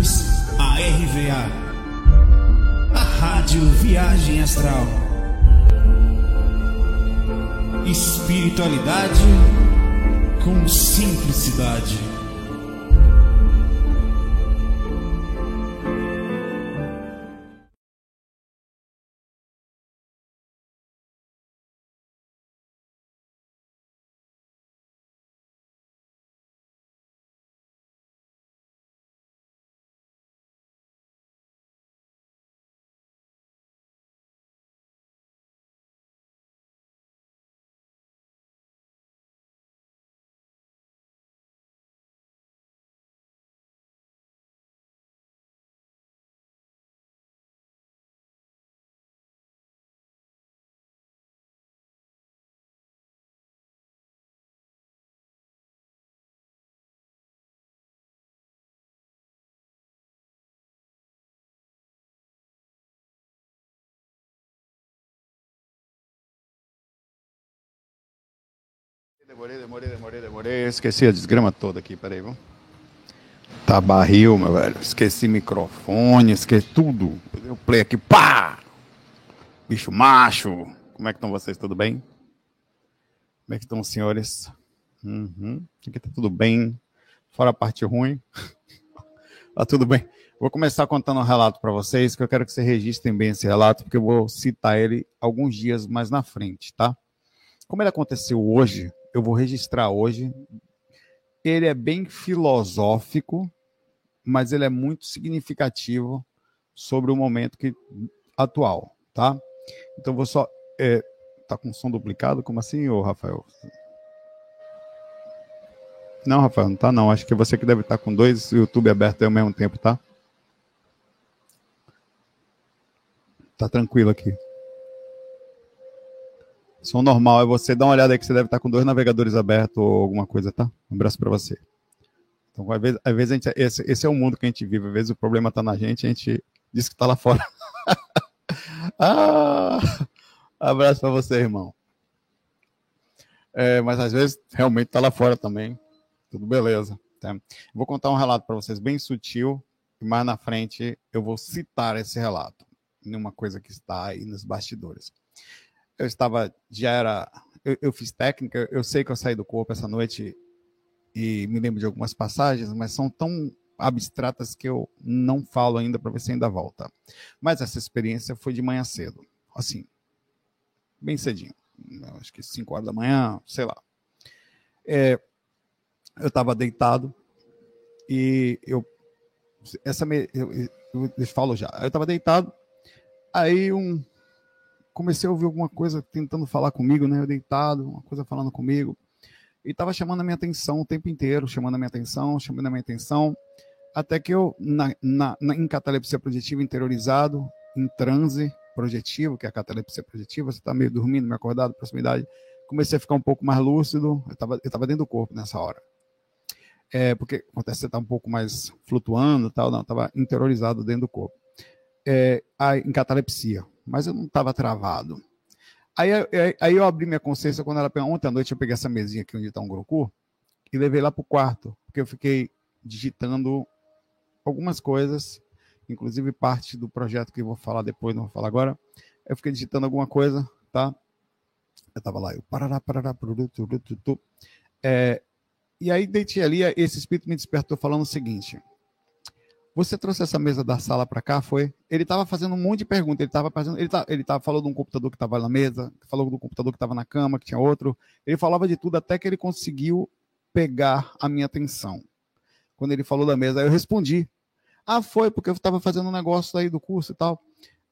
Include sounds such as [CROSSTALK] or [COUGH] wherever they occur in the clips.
bem-vindos à RVA, a Rádio Viagem Astral. Espiritualidade com simplicidade. Demorei, demorei, demorei, demorei. Esqueci a desgrama toda aqui, peraí, vamos. Tá barril, meu velho. Esqueci microfone, esqueci tudo. Eu play aqui, pá! Bicho macho. Como é que estão vocês? Tudo bem? Como é que estão os senhores? Uhum. Aqui tá tudo bem. Fora a parte ruim. [LAUGHS] tá tudo bem. Vou começar contando um relato para vocês, que eu quero que vocês registrem bem esse relato, porque eu vou citar ele alguns dias mais na frente, tá? Como ele aconteceu hoje, eu vou registrar hoje. Ele é bem filosófico, mas ele é muito significativo sobre o momento que, atual, tá? Então vou só. É, tá com som duplicado? Como assim, ô Rafael? Não, Rafael, não tá não. Acho que você que deve estar com dois YouTube abertos ao mesmo tempo, tá? Tá tranquilo aqui. Som normal é você dar uma olhada aí que você deve estar com dois navegadores abertos ou alguma coisa, tá? Um abraço para você. Então, às vezes, às vezes gente, esse, esse, é o mundo que a gente vive. Às vezes o problema está na gente, a gente diz que está lá fora. [LAUGHS] ah, abraço para você, irmão. É, mas às vezes realmente está lá fora também. Tudo beleza. Tá? Vou contar um relato para vocês bem sutil e mais na frente eu vou citar esse relato em uma coisa que está aí nos bastidores eu estava, já era, eu, eu, fiz técnica, eu sei que eu saí do corpo essa noite e me lembro de algumas passagens, mas são tão abstratas que eu não falo ainda para ver se ainda volta. Mas essa experiência foi de manhã cedo, assim, bem cedinho, acho que 5 horas da manhã, sei lá. É, eu estava deitado e eu, essa me, eu, eu, eu falo já, eu estava deitado, aí um comecei a ouvir alguma coisa tentando falar comigo, né? Eu deitado, uma coisa falando comigo. E estava chamando a minha atenção o tempo inteiro, chamando a minha atenção, chamando a minha atenção. Até que eu, na, na, na em catalepsia projetiva, interiorizado, em transe projetivo, que é a catalepsia projetiva, você está meio dormindo, meio acordado, proximidade, comecei a ficar um pouco mais lúcido, eu estava eu tava dentro do corpo nessa hora. É, porque acontece você está um pouco mais flutuando tal, não, estava interiorizado dentro do corpo. É, a, em catalepsia mas eu não estava travado. Aí, aí, aí, eu abri minha consciência quando ela ontem à noite eu peguei essa mesinha aqui onde está um Groku e levei lá para o quarto, porque eu fiquei digitando algumas coisas, inclusive parte do projeto que eu vou falar depois, não vou falar agora. Eu fiquei digitando alguma coisa, tá? Eu estava lá, eu parará, parará, produto, é, e aí deitei ali, esse espírito me despertou falando o seguinte: você trouxe essa mesa da sala para cá, foi? Ele estava fazendo um monte de perguntas. Ele estava fazendo, ele tá, ele tava falando de um computador que estava na mesa, falou do computador que estava na cama, que tinha outro. Ele falava de tudo até que ele conseguiu pegar a minha atenção. Quando ele falou da mesa, eu respondi. Ah, foi porque eu estava fazendo um negócio aí do curso e tal.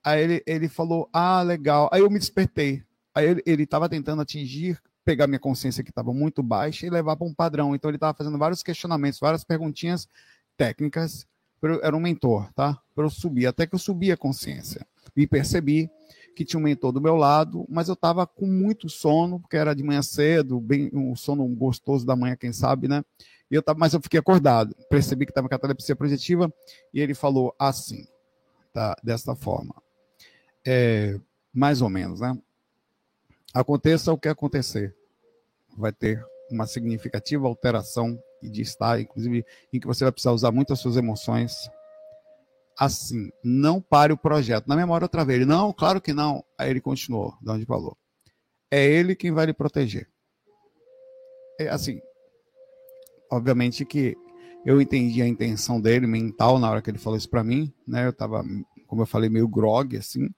Aí ele, ele falou, ah, legal. Aí eu me despertei. Aí ele estava tentando atingir, pegar minha consciência que estava muito baixa e levar para um padrão. Então ele estava fazendo vários questionamentos, várias perguntinhas técnicas era um mentor, tá? Para eu subir, até que eu subi a consciência. E percebi que tinha um mentor do meu lado, mas eu estava com muito sono, porque era de manhã cedo, bem um sono gostoso da manhã, quem sabe, né? E eu tava, mas eu fiquei acordado. Percebi que estava com catalepsia projetiva e ele falou assim, tá? Desta forma. É, mais ou menos, né? Aconteça o que acontecer, vai ter uma significativa alteração de estar, inclusive, em que você vai precisar usar muito as suas emoções assim, não pare o projeto. Na memória outra vez, ele, não, claro que não. Aí ele continuou, de onde falou. É ele quem vai lhe proteger. É assim, obviamente que eu entendi a intenção dele mental na hora que ele falou isso para mim, né? Eu tava, como eu falei, meio grog, assim.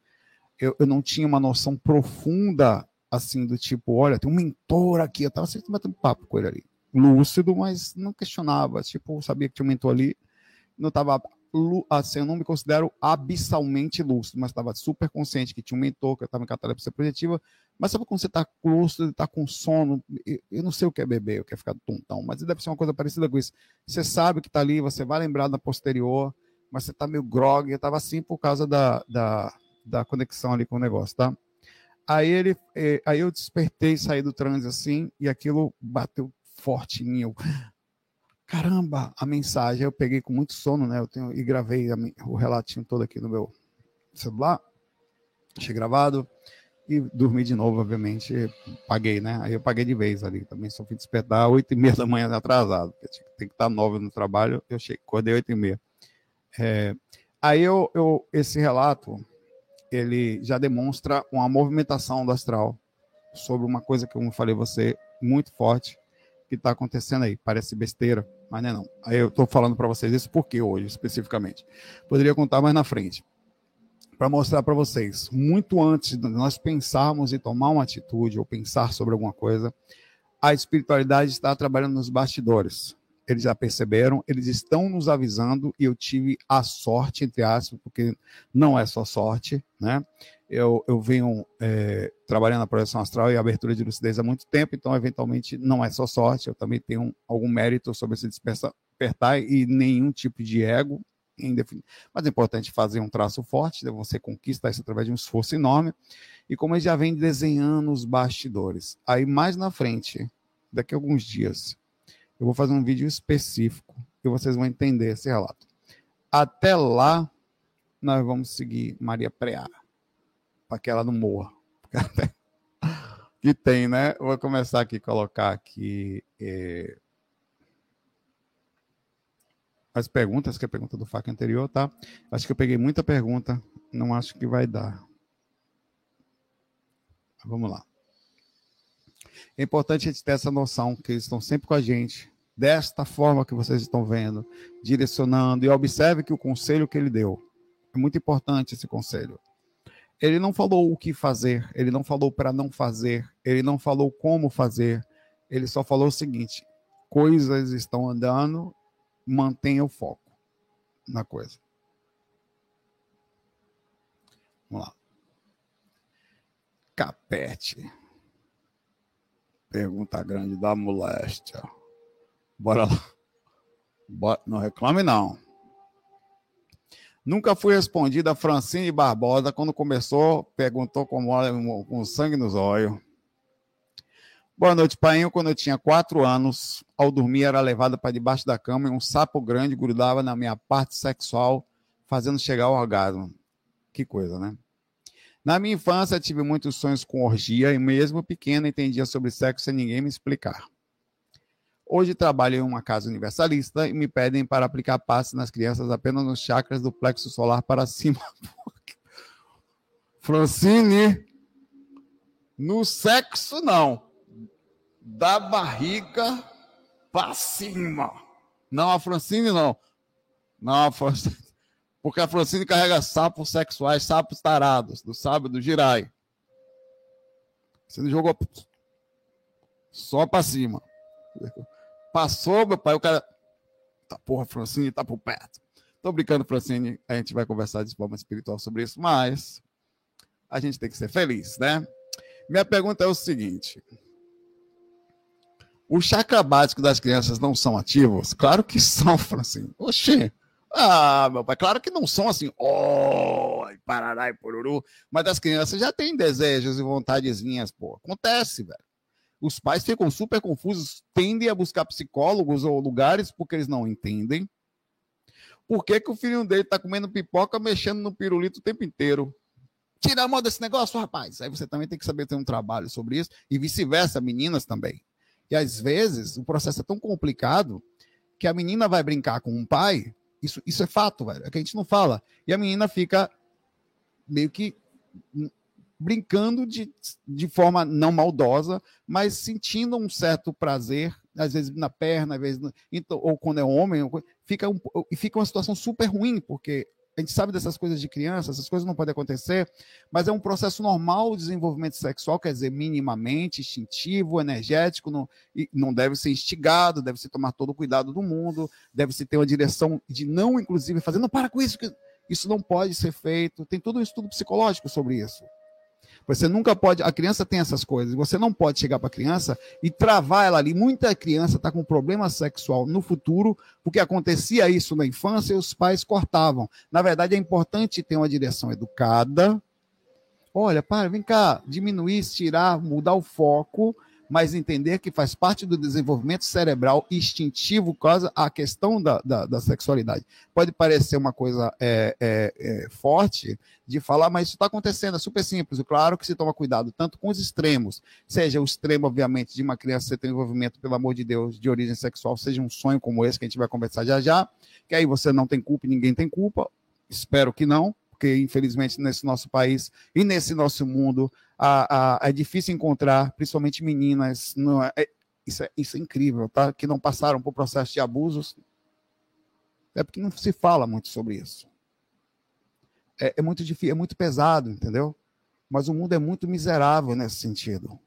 Eu, eu não tinha uma noção profunda, assim, do tipo, olha, tem um mentor aqui. Eu tava sempre batendo papo com ele ali. Lúcido, mas não questionava. Tipo, sabia que tinha um mentor ali. Não tava assim, eu não me considero abissalmente lúcido, mas estava super consciente que tinha um mentor, que eu estava em catalepsia projetiva. Mas sabe quando você está lúcido, está com sono? Eu não sei o que é beber, eu quero ficar tontão, mas deve ser uma coisa parecida com isso. Você sabe que está ali, você vai lembrar da posterior, mas você está meio grog. Eu estava assim por causa da, da, da conexão ali com o negócio, tá? Aí ele, eh, aí eu despertei, saí do transe assim, e aquilo bateu forte em. Eu, caramba, a mensagem. Eu peguei com muito sono, né? Eu tenho, e gravei a, o relatinho todo aqui no meu celular. Achei gravado. E dormi de novo, obviamente. Paguei, né? Aí eu paguei de vez ali. Também só fui despertar às e meia da manhã atrasado. Tem que estar nove no trabalho. Eu cheguei, acordei às e meia. É, aí eu, eu, esse relato, ele já demonstra uma movimentação do astral sobre uma coisa que, eu falei você, muito forte, que está acontecendo aí. Parece besteira, mas não é não. Aí eu estou falando para vocês isso porque hoje, especificamente. Poderia contar mais na frente. Para mostrar para vocês, muito antes de nós pensarmos em tomar uma atitude ou pensar sobre alguma coisa, a espiritualidade está trabalhando nos bastidores. Eles já perceberam, eles estão nos avisando e eu tive a sorte, entre aspas, porque não é só sorte, né? Eu, eu venho é, trabalhando na projeção astral e abertura de lucidez há muito tempo, então, eventualmente, não é só sorte, eu também tenho algum mérito sobre esse despertar e nenhum tipo de ego. Mas é importante fazer um traço forte, né? você conquista isso através de um esforço enorme. E como ele já vem desenhando os bastidores. Aí, mais na frente, daqui a alguns dias, eu vou fazer um vídeo específico e vocês vão entender esse relato. Até lá, nós vamos seguir Maria Preá para que ela não morra. [LAUGHS] que tem, né? Vou começar aqui colocar aqui é... as perguntas, que é a pergunta do FAC anterior, tá? Acho que eu peguei muita pergunta, não acho que vai dar. Vamos lá. É importante a gente ter essa noção que eles estão sempre com a gente, desta forma que vocês estão vendo, direcionando, e observe que o conselho que ele deu, é muito importante esse conselho. Ele não falou o que fazer, ele não falou para não fazer, ele não falou como fazer, ele só falou o seguinte: coisas estão andando, mantenha o foco na coisa. Vamos lá. Capete. Pergunta grande da moléstia. Bora lá. Bora, não reclame, não. Nunca fui respondida a Francine Barbosa quando começou, perguntou como com sangue nos olhos. Boa noite, pai. Quando eu tinha quatro anos, ao dormir era levada para debaixo da cama e um sapo grande grudava na minha parte sexual, fazendo chegar ao orgasmo. Que coisa, né? Na minha infância, tive muitos sonhos com orgia e, mesmo pequena, entendia sobre sexo sem ninguém me explicar. Hoje trabalho em uma casa universalista e me pedem para aplicar passes nas crianças apenas nos chakras do plexo solar para cima. [LAUGHS] Francine, no sexo não. Da barriga para cima. Não, a Francine não. Não, a Francine. Porque a Francine carrega sapos sexuais, sapos tarados, do sábio do Girai. Você não jogou só para cima. Passou, meu pai, o cara. Tá, porra, Francine, tá por perto. Tô brincando, Francine. A gente vai conversar de forma espiritual sobre isso, mas a gente tem que ser feliz, né? Minha pergunta é o seguinte: o chakra básico das crianças não são ativos? Claro que são, Francine. Oxê. Ah, meu pai, claro que não são assim, oh, parará e poruru, mas as crianças já têm desejos e vontadezinhas, pô. Acontece, velho os pais ficam super confusos, tendem a buscar psicólogos ou lugares porque eles não entendem. Por que, que o filho dele está comendo pipoca, mexendo no pirulito o tempo inteiro? Tira a mão desse negócio, rapaz. Aí você também tem que saber ter um trabalho sobre isso, e vice-versa, meninas também. E às vezes o processo é tão complicado que a menina vai brincar com um pai Isso, isso é fato, velho. É que a gente não fala. E a menina fica meio que brincando de, de forma não maldosa, mas sentindo um certo prazer, às vezes na perna, às vezes, então, ou quando é homem, fica, um, fica uma situação super ruim, porque a gente sabe dessas coisas de criança, essas coisas não podem acontecer, mas é um processo normal de desenvolvimento sexual, quer dizer, minimamente instintivo, energético, não, não deve ser instigado, deve se tomar todo o cuidado do mundo, deve se ter uma direção de não, inclusive, fazer, não, para com isso, isso não pode ser feito. Tem todo um estudo psicológico sobre isso. Você nunca pode. A criança tem essas coisas. Você não pode chegar para a criança e travar ela ali. Muita criança está com problema sexual no futuro, porque acontecia isso na infância e os pais cortavam. Na verdade, é importante ter uma direção educada. Olha, para, vem cá, diminuir, tirar, mudar o foco mas entender que faz parte do desenvolvimento cerebral instintivo causa a questão da, da, da sexualidade. Pode parecer uma coisa é, é, é, forte de falar, mas isso está acontecendo, é super simples. Claro que se toma cuidado tanto com os extremos, seja o extremo, obviamente, de uma criança ter envolvimento, pelo amor de Deus, de origem sexual, seja um sonho como esse que a gente vai conversar já já, que aí você não tem culpa e ninguém tem culpa, espero que não, porque infelizmente nesse nosso país e nesse nosso mundo a, a, é difícil encontrar, principalmente meninas. Não é, é, isso, é, isso é incrível, tá? Que não passaram por processo de abusos. É porque não se fala muito sobre isso. É, é muito difícil, é muito pesado, entendeu? Mas o mundo é muito miserável nesse sentido.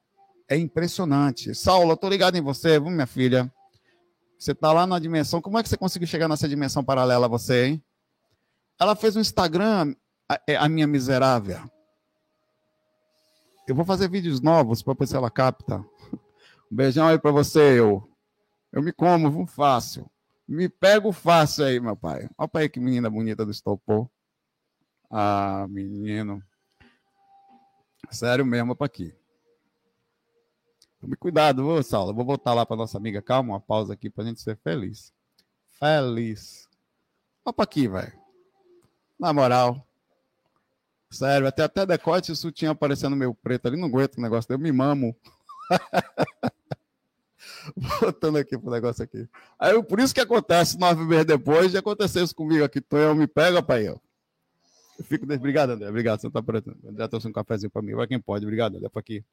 É impressionante. Saulo, eu tô ligado em você, viu, minha filha? Você tá lá na dimensão. Como é que você conseguiu chegar nessa dimensão paralela você, hein? Ela fez um Instagram, a, é, a minha miserável. Eu vou fazer vídeos novos para ver se ela capta. Um beijão aí para você, eu. Eu me como, vou fácil. Me pego fácil aí, meu pai. Olha aí que menina bonita do estopor. Ah, menino. Sério mesmo, para aqui. Tome cuidado, vou, Saulo. Vou voltar lá para nossa amiga. Calma, uma pausa aqui para a gente ser feliz. Feliz. Para aqui, velho. Na moral. Sério, até, até decote e sutiã aparecendo meu preto ali, não aguento o negócio, eu me mamo. [LAUGHS] Voltando aqui pro negócio aqui. Aí, por isso que acontece nove meses depois de acontecer isso comigo aqui. eu me pega, pai. Eu, eu fico. Obrigado, André. Obrigado, você tá aparecendo. André trouxe um cafezinho para mim. Vai quem pode. Obrigado, André. Pra aqui.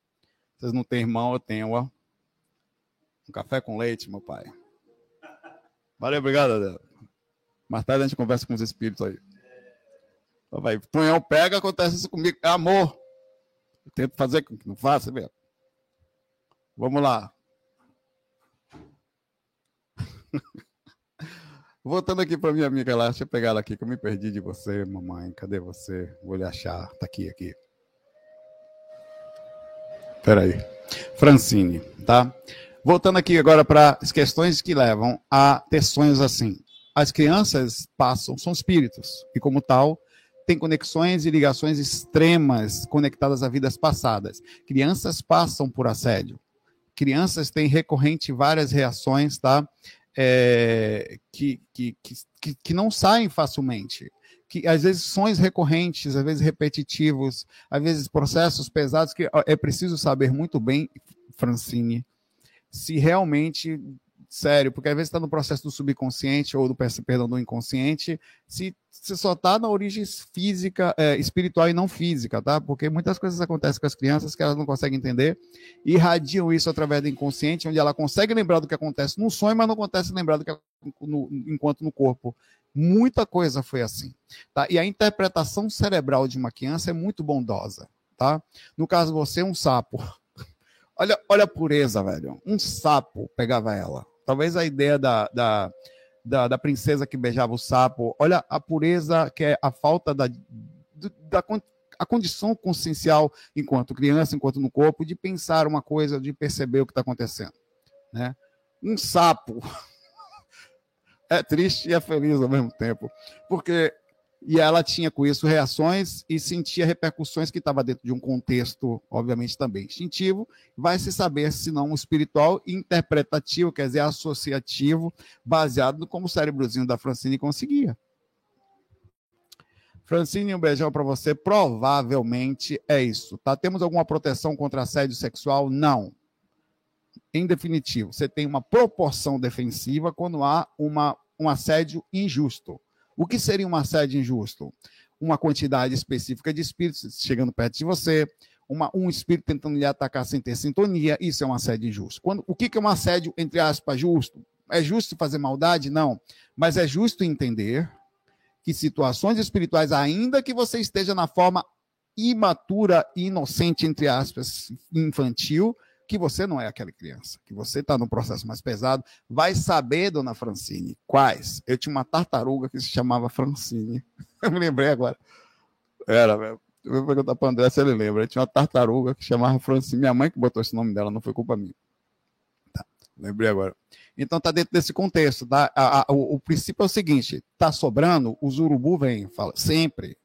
Vocês não têm irmão, eu tenho, ó. Um café com leite, meu pai. Valeu, obrigado, André. Mais tarde a gente conversa com os espíritos aí. Vai, Tonhão pega, acontece isso comigo. É amor. Eu tento fazer com que não faça, velho. Vamos lá. [LAUGHS] Voltando aqui para minha amiga lá, deixa eu pegar ela aqui, que eu me perdi de você, mamãe. Cadê você? Vou lhe achar. Tá aqui, aqui. Peraí. Francine, tá? Voltando aqui agora para as questões que levam a ter sonhos assim. As crianças passam, são espíritos, e como tal, tem conexões e ligações extremas conectadas a vidas passadas. Crianças passam por assédio. Crianças têm recorrente várias reações, tá? É, que, que, que, que não saem facilmente. Que às vezes sonhos recorrentes, às vezes repetitivos, às vezes processos pesados que é preciso saber muito bem, Francine, se realmente sério, porque às vezes está no processo do subconsciente ou do perdão do inconsciente, se, se só está na origem física, é, espiritual e não física, tá? Porque muitas coisas acontecem com as crianças que elas não conseguem entender e irradiam isso através do inconsciente, onde ela consegue lembrar do que acontece no sonho, mas não acontece lembrar do que no, enquanto no corpo. Muita coisa foi assim, tá? E a interpretação cerebral de uma criança é muito bondosa, tá? No caso você, um sapo. [LAUGHS] Olha, olha a pureza, velho. Um sapo pegava ela. Talvez a ideia da, da, da, da, princesa que beijava o sapo, olha a pureza que é a falta da, da a condição consciencial enquanto criança, enquanto no corpo, de pensar uma coisa, de perceber o que está acontecendo. Né? Um sapo [LAUGHS] é triste e é feliz ao mesmo tempo, porque e ela tinha com isso reações e sentia repercussões que estava dentro de um contexto, obviamente, também instintivo. Vai se saber se não espiritual interpretativo, quer dizer, associativo, baseado no como o cérebrozinho da Francine conseguia. Francine, um beijão para você. Provavelmente é isso, tá? Temos alguma proteção contra assédio sexual? Não. Em definitivo, você tem uma proporção defensiva quando há uma, um assédio injusto O que seria um assédio injusto? Uma quantidade específica de espíritos chegando perto de você, uma, um espírito tentando lhe atacar sem ter sintonia, isso é um assédio injusto. Quando, o que, que é um assédio, entre aspas, justo? É justo fazer maldade? Não. Mas é justo entender que situações espirituais, ainda que você esteja na forma imatura, inocente, entre aspas, infantil, que você não é aquela criança, que você está no processo mais pesado, vai saber, dona Francine, quais. Eu tinha uma tartaruga que se chamava Francine. [LAUGHS] Eu me lembrei agora. Era, velho. Eu vou perguntar para o André se ele lembra. Eu tinha uma tartaruga que chamava Francine. Minha mãe que botou esse nome dela, não foi culpa minha. Tá, lembrei agora. Então está dentro desse contexto. Tá? A, a, o, o, princípio é o seguinte: está sobrando, os urubu vêm, fala, sempre.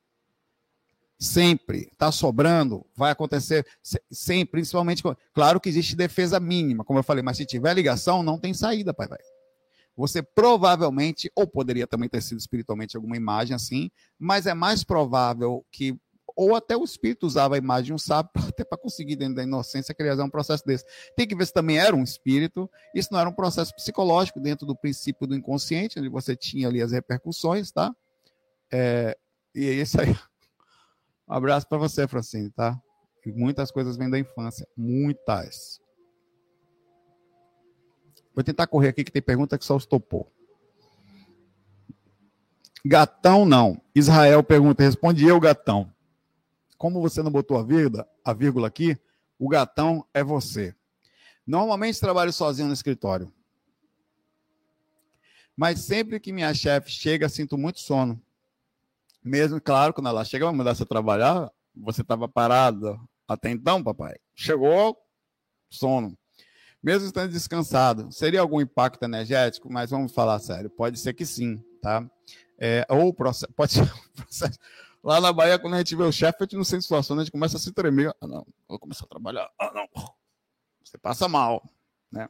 Sempre. Está sobrando, vai acontecer sempre, principalmente. Claro que existe defesa mínima, como eu falei, mas se tiver ligação, não tem saída, pai, vai. Você provavelmente, ou poderia também ter sido espiritualmente alguma imagem assim, mas é mais provável que ou até o espírito usava a imagem de um sábio [LAUGHS] até para conseguir, dentro da inocência, criar um processo desse. Tem que ver se também era um espírito, isso não era um processo psicológico dentro do princípio do inconsciente, onde você tinha ali as repercussões, tá? É, e é isso aí. Um abraço para você, Francine, tá? E muitas coisas vêm da infância, muitas. Vou tentar correr aqui que tem pergunta que só os topou. Gatão não. Israel pergunta, responde eu, gatão. Como você não botou a vírgula, a vírgula aqui, o gatão é você. Normalmente trabalho sozinho no escritório. Mas sempre que minha chefe chega, sinto muito sono. Mesmo, claro, quando ela chega, vai mandar você trabalhar, você estava parado até então, papai. Chegou, sono. Mesmo estando descansado, seria algum impacto energético? Mas vamos falar sério, pode ser que sim, tá? É, ou processo, pode ser [LAUGHS] um processo, Lá na Bahia, quando a gente vê o chefe, a gente não sente situação, a gente começa a se tremer. Ah, não, vou começar a trabalhar. Ah, não. Você passa mal, né?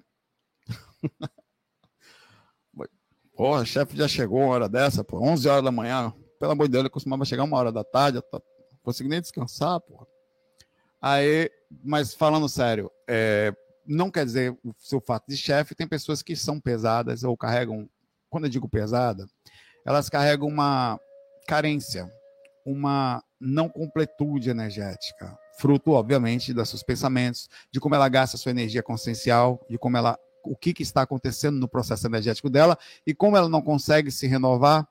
[LAUGHS] Porra, chefe já chegou uma hora dessa, pô, 11 horas da manhã. Pelo amor de Deus, ele costumava chegar uma hora da tarde, tá, consegui nem descansar, porra. Aí, mas falando sério, é, não quer dizer o seu fato de chefe, tem pessoas que são pesadas ou carregam, quando eu digo pesada, elas carregam uma carência, uma não completude energética, fruto, obviamente, dos seus pensamentos, de como ela gasta sua energia consciencial, de como ela, o que, que está acontecendo no processo energético dela e como ela não consegue se renovar,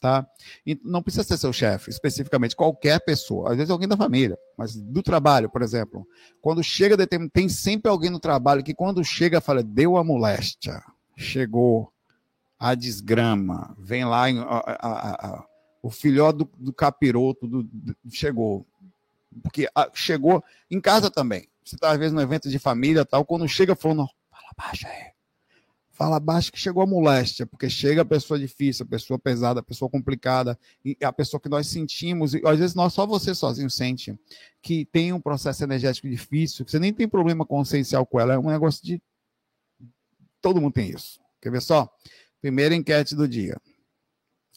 tá? E não precisa ser seu chefe, especificamente qualquer pessoa, às vezes alguém da família, mas do trabalho, por exemplo, quando chega tem sempre alguém no trabalho que quando chega fala deu a moléstia, chegou a desgrama, vem lá a, a, a, o filhote do, do capiroto do, do, chegou. Porque ah, chegou em casa também. Você está, às vezes, no evento de família tal, quando chega falando, fala baixo aí. Fala baixo que chegou a moléstia, porque chega a pessoa difícil, a pessoa pesada, a pessoa complicada, a pessoa que nós sentimos, e às vezes nós, só você sozinho sente, que tem um processo energético difícil, que você nem tem problema consciencial com ela, é um negócio de. Todo mundo tem isso. Quer ver só? Primeira enquete do dia.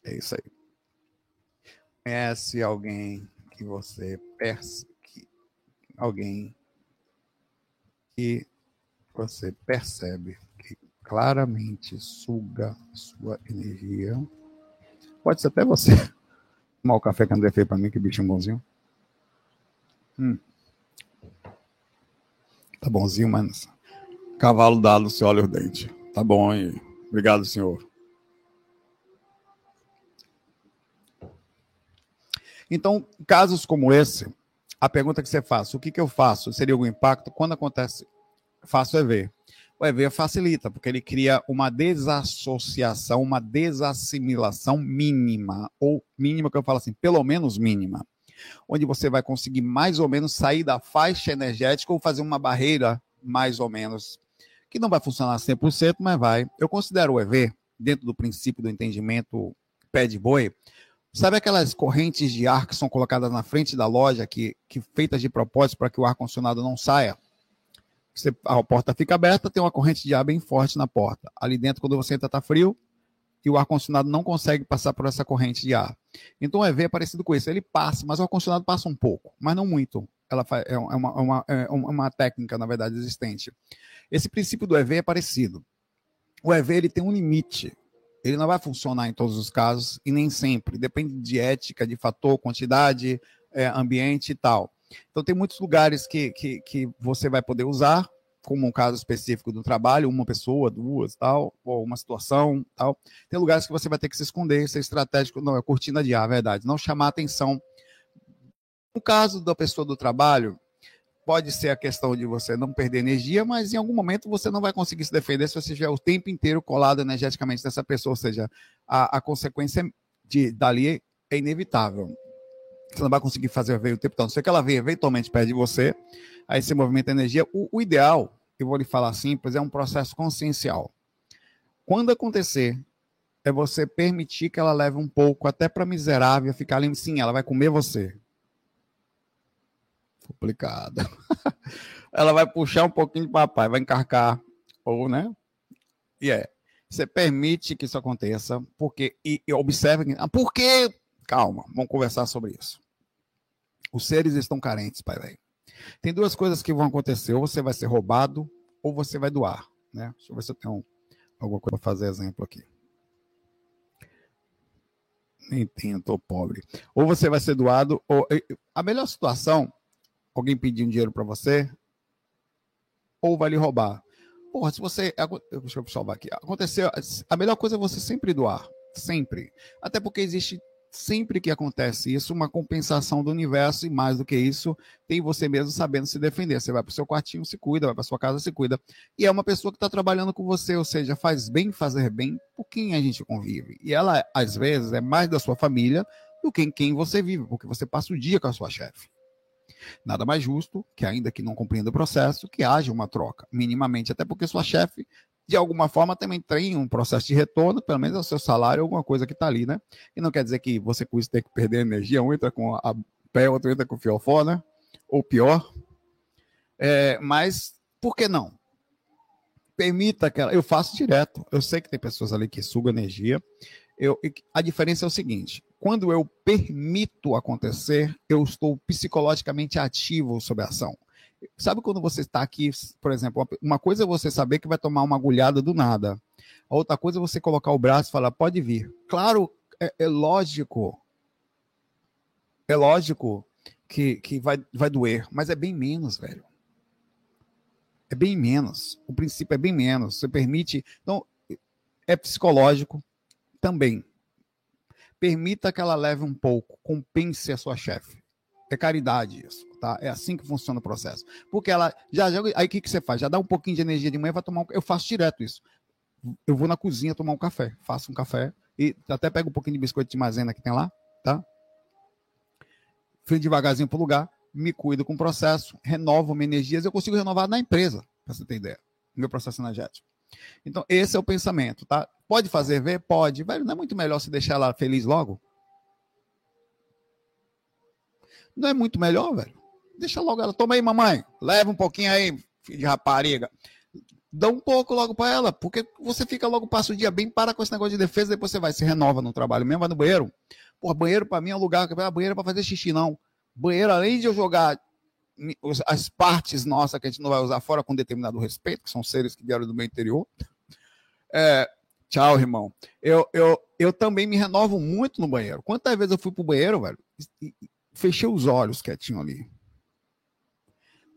É isso aí conhece alguém que você percebe, alguém que você percebe claramente suga sua energia. Pode ser até você. [LAUGHS] Tomar o café que André fez para mim, que bicho bonzinho. Hum. Tá bonzinho, mas cavalo dado, se olha o dente. Tá bom, aí. Obrigado, senhor. Então, casos como esse, a pergunta que você faz, o que, que eu faço? Seria algum impacto? Quando acontece, faço EV. O EV facilita, porque ele cria uma desassociação, uma desassimilação mínima, ou mínima que eu falo assim, pelo menos mínima, onde você vai conseguir mais ou menos sair da faixa energética ou fazer uma barreira mais ou menos, que não vai funcionar 100%, mas vai. Eu considero o EV, dentro do princípio do entendimento pé de boi, Sabe aquelas correntes de ar que são colocadas na frente da loja, que, que feitas de propósito para que o ar-condicionado não saia? Você, a porta fica aberta, tem uma corrente de ar bem forte na porta. Ali dentro, quando você entra, está frio e o ar-condicionado não consegue passar por essa corrente de ar. Então o EV é parecido com isso. Ele passa, mas o ar-condicionado passa um pouco, mas não muito. Ela é, é uma, é uma, é uma técnica, na verdade, existente. Esse princípio do EV é parecido. O EV ele tem um limite ele não vai funcionar em todos os casos e nem sempre. Depende de ética, de fator, quantidade, é, ambiente e tal. Então, tem muitos lugares que, que, que você vai poder usar, como um caso específico do trabalho, uma pessoa, duas, tal, ou uma situação, tal. Tem lugares que você vai ter que se esconder, ser estratégico, não, é cortina de ar, verdade, não chamar atenção. No caso da pessoa do trabalho, pode ser a questão de você não perder energia, mas em algum momento você não vai conseguir se defender se você estiver o tempo inteiro colado energeticamente dessa pessoa, ou seja, a, a consequência de, dali é inevitável. Você não vai conseguir fazer ver o tempo todo. Se que ela vem eventualmente perto de você, aí você movimenta a energia. O, o ideal, eu vou lhe falar simples, é um processo consciencial. Quando acontecer, é você permitir que ela leve um pouco até para miserável ficar ali. Sim, ela vai comer você. Complicado. [LAUGHS] ela vai puxar um pouquinho de papai, vai encarcar, ou, né? E é. Você permite que isso aconteça, porque. E, e observe. Ah, por quê? Calma, vamos conversar sobre isso. Os seres estão carentes, pai velho. Tem duas coisas que vão acontecer: ou você vai ser roubado, ou você vai doar. Né? Deixa eu ver se eu tenho alguma coisa para fazer exemplo aqui. Nem tenho, tô pobre. Ou você vai ser doado, ou a melhor situação, alguém pedir um dinheiro para você, ou vai lhe roubar. Porra, se você. Deixa eu salvar aqui. Aconteceu. A melhor coisa é você sempre doar. Sempre. Até porque existe sempre que acontece isso, uma compensação do universo, e mais do que isso, tem você mesmo sabendo se defender. Você vai para o seu quartinho, se cuida, vai para sua casa, se cuida. E é uma pessoa que está trabalhando com você, ou seja, faz bem fazer bem por quem a gente convive. E ela, às vezes, é mais da sua família do que em quem você vive, porque você passa o dia com a sua chefe. Nada mais justo que, ainda que não compreenda o processo, que haja uma troca, minimamente, até porque sua chefe de alguma forma também tem um processo de retorno, pelo menos ao seu salário, alguma coisa que está ali, né? E não quer dizer que você com isso tem que perder energia, um entra com a pé, outro entra com o fiofó, né? Ou pior. É, mas por que não? Permita que ela. Eu faço direto. Eu sei que tem pessoas ali que sugam energia. Eu, a diferença é o seguinte: quando eu permito acontecer, eu estou psicologicamente ativo sobre a ação. Sabe quando você está aqui, por exemplo, uma coisa é você saber que vai tomar uma agulhada do nada. A outra coisa é você colocar o braço e falar, pode vir. Claro, é, é lógico. É lógico que, que vai, vai doer, mas é bem menos, velho. É bem menos. O princípio é bem menos. Você permite. Então, é psicológico também. Permita que ela leve um pouco, compense a sua chefe. É caridade isso, tá? É assim que funciona o processo. Porque ela já, já aí o que, que você faz? Já dá um pouquinho de energia de manhã, vai tomar um, eu faço direto isso. Eu vou na cozinha tomar um café, faço um café e até pego um pouquinho de biscoito de maisena que tem lá, tá? Fui devagarzinho pro lugar, me cuido com o processo, renovo minhas energias, eu consigo renovar na empresa, para você ter ideia, meu processo energético. Então, esse é o pensamento, tá? Pode fazer ver? Pode. Velho, não é muito melhor se deixar ela feliz logo? Não é muito melhor, velho? Deixa logo ela. Toma aí, mamãe. Leva um pouquinho aí, filho de rapariga. Dá um pouco logo para ela, porque você fica logo, passa o dia bem, para com esse negócio de defesa, depois você vai, se renova no trabalho mesmo, vai no banheiro. Porra, banheiro para mim é um lugar que vai banheiro para fazer xixi, não. Banheiro, além de eu jogar as partes nossas que a gente não vai usar fora com determinado respeito, que são seres que vieram do meu interior. É, tchau, irmão. Eu, eu, eu também me renovo muito no banheiro. Quantas vezes eu fui pro banheiro, velho, fechei os olhos quietinho ali.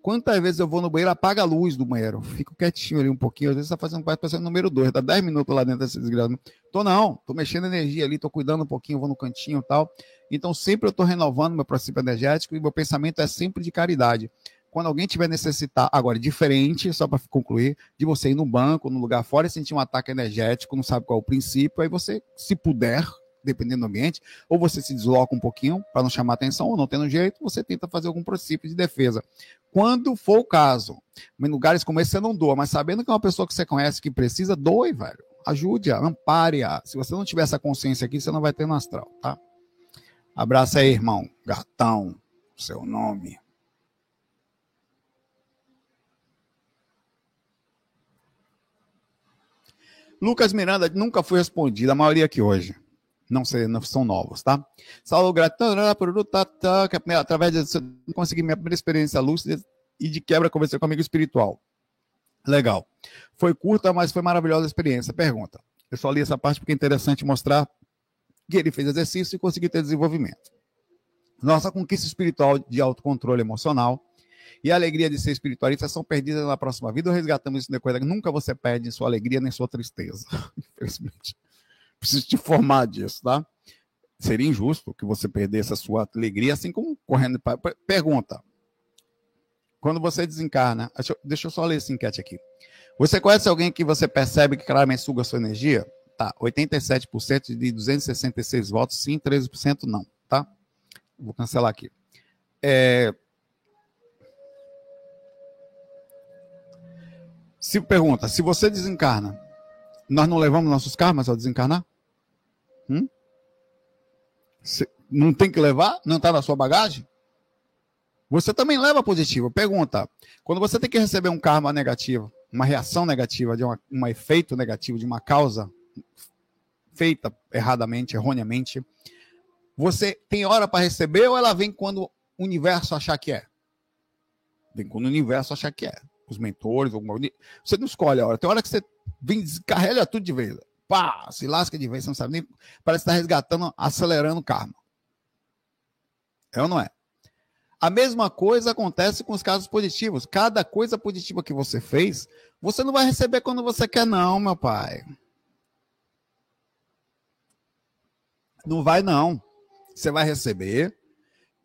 Quantas vezes eu vou no banheiro, apaga a luz do banheiro, fico quietinho ali um pouquinho, às vezes está fazendo parte, passando número 2, dá 10 minutos lá dentro desse desgraçado. Tô não, tô mexendo energia ali, tô cuidando um pouquinho, vou no cantinho e tal. Então sempre eu tô renovando meu princípio energético e meu pensamento é sempre de caridade. Quando alguém tiver necessitar, agora diferente, só para concluir, de você ir no banco, no lugar fora e sentir um ataque energético, não sabe qual é o princípio, aí você, se puder, dependendo do ambiente, ou você se desloca um pouquinho para não chamar atenção, ou não tendo jeito, você tenta fazer algum princípio de defesa. Quando for o caso, em lugares como esse você não doa, mas sabendo que é uma pessoa que você conhece que precisa, doe, velho. Ajude-a, ampare-a. Se você não tiver essa consciência aqui, você não vai ter no astral, tá? Abraço aí, irmão. Gatão, seu nome. Lucas Miranda nunca foi respondido, a maioria aqui hoje não, não são novos, tá? Salve, gratidão, através de conseguir minha primeira experiência lúcida e de quebra conversei com um amigo espiritual. Legal. Foi curta, mas foi maravilhosa a experiência. Pergunta: Eu só li essa parte porque é interessante mostrar que ele fez exercício e conseguiu ter desenvolvimento. Nossa conquista espiritual de autocontrole emocional e a alegria de ser espiritualista são perdidas na próxima vida ou resgatamos isso depois? Nunca você perde sua alegria nem sua tristeza. [LAUGHS] Infelizmente. Preciso te informar disso, tá? Seria injusto que você perdesse a sua alegria assim como correndo. Pra... Pergunta. Quando você desencarna, deixa eu só ler essa enquete aqui. Você conhece alguém que você percebe que claramente suga a sua energia? Tá, 87% de 266 votos, sim, 13% não, tá? Vou cancelar aqui. É... Se pergunta, se você desencarna, nós não levamos nossos karmas ao desencarnar? Hum? Não tem que levar? Não está na sua bagagem? Você também leva positivo. Pergunta: quando você tem que receber um karma negativo, uma reação negativa, de uma, um efeito negativo de uma causa feita erradamente, erroneamente, você tem hora para receber ou ela vem quando o universo achar que é? Vem quando o universo achar que é. Os mentores, alguma... você não escolhe a hora. Tem hora que você vem descarrega tudo de vez. Pá, se lasca de vez, você não sabe nem. Parece estar tá resgatando, acelerando o karma. É ou não é? A mesma coisa acontece com os casos positivos. Cada coisa positiva que você fez, você não vai receber quando você quer, não, meu pai. Não vai, não. Você vai receber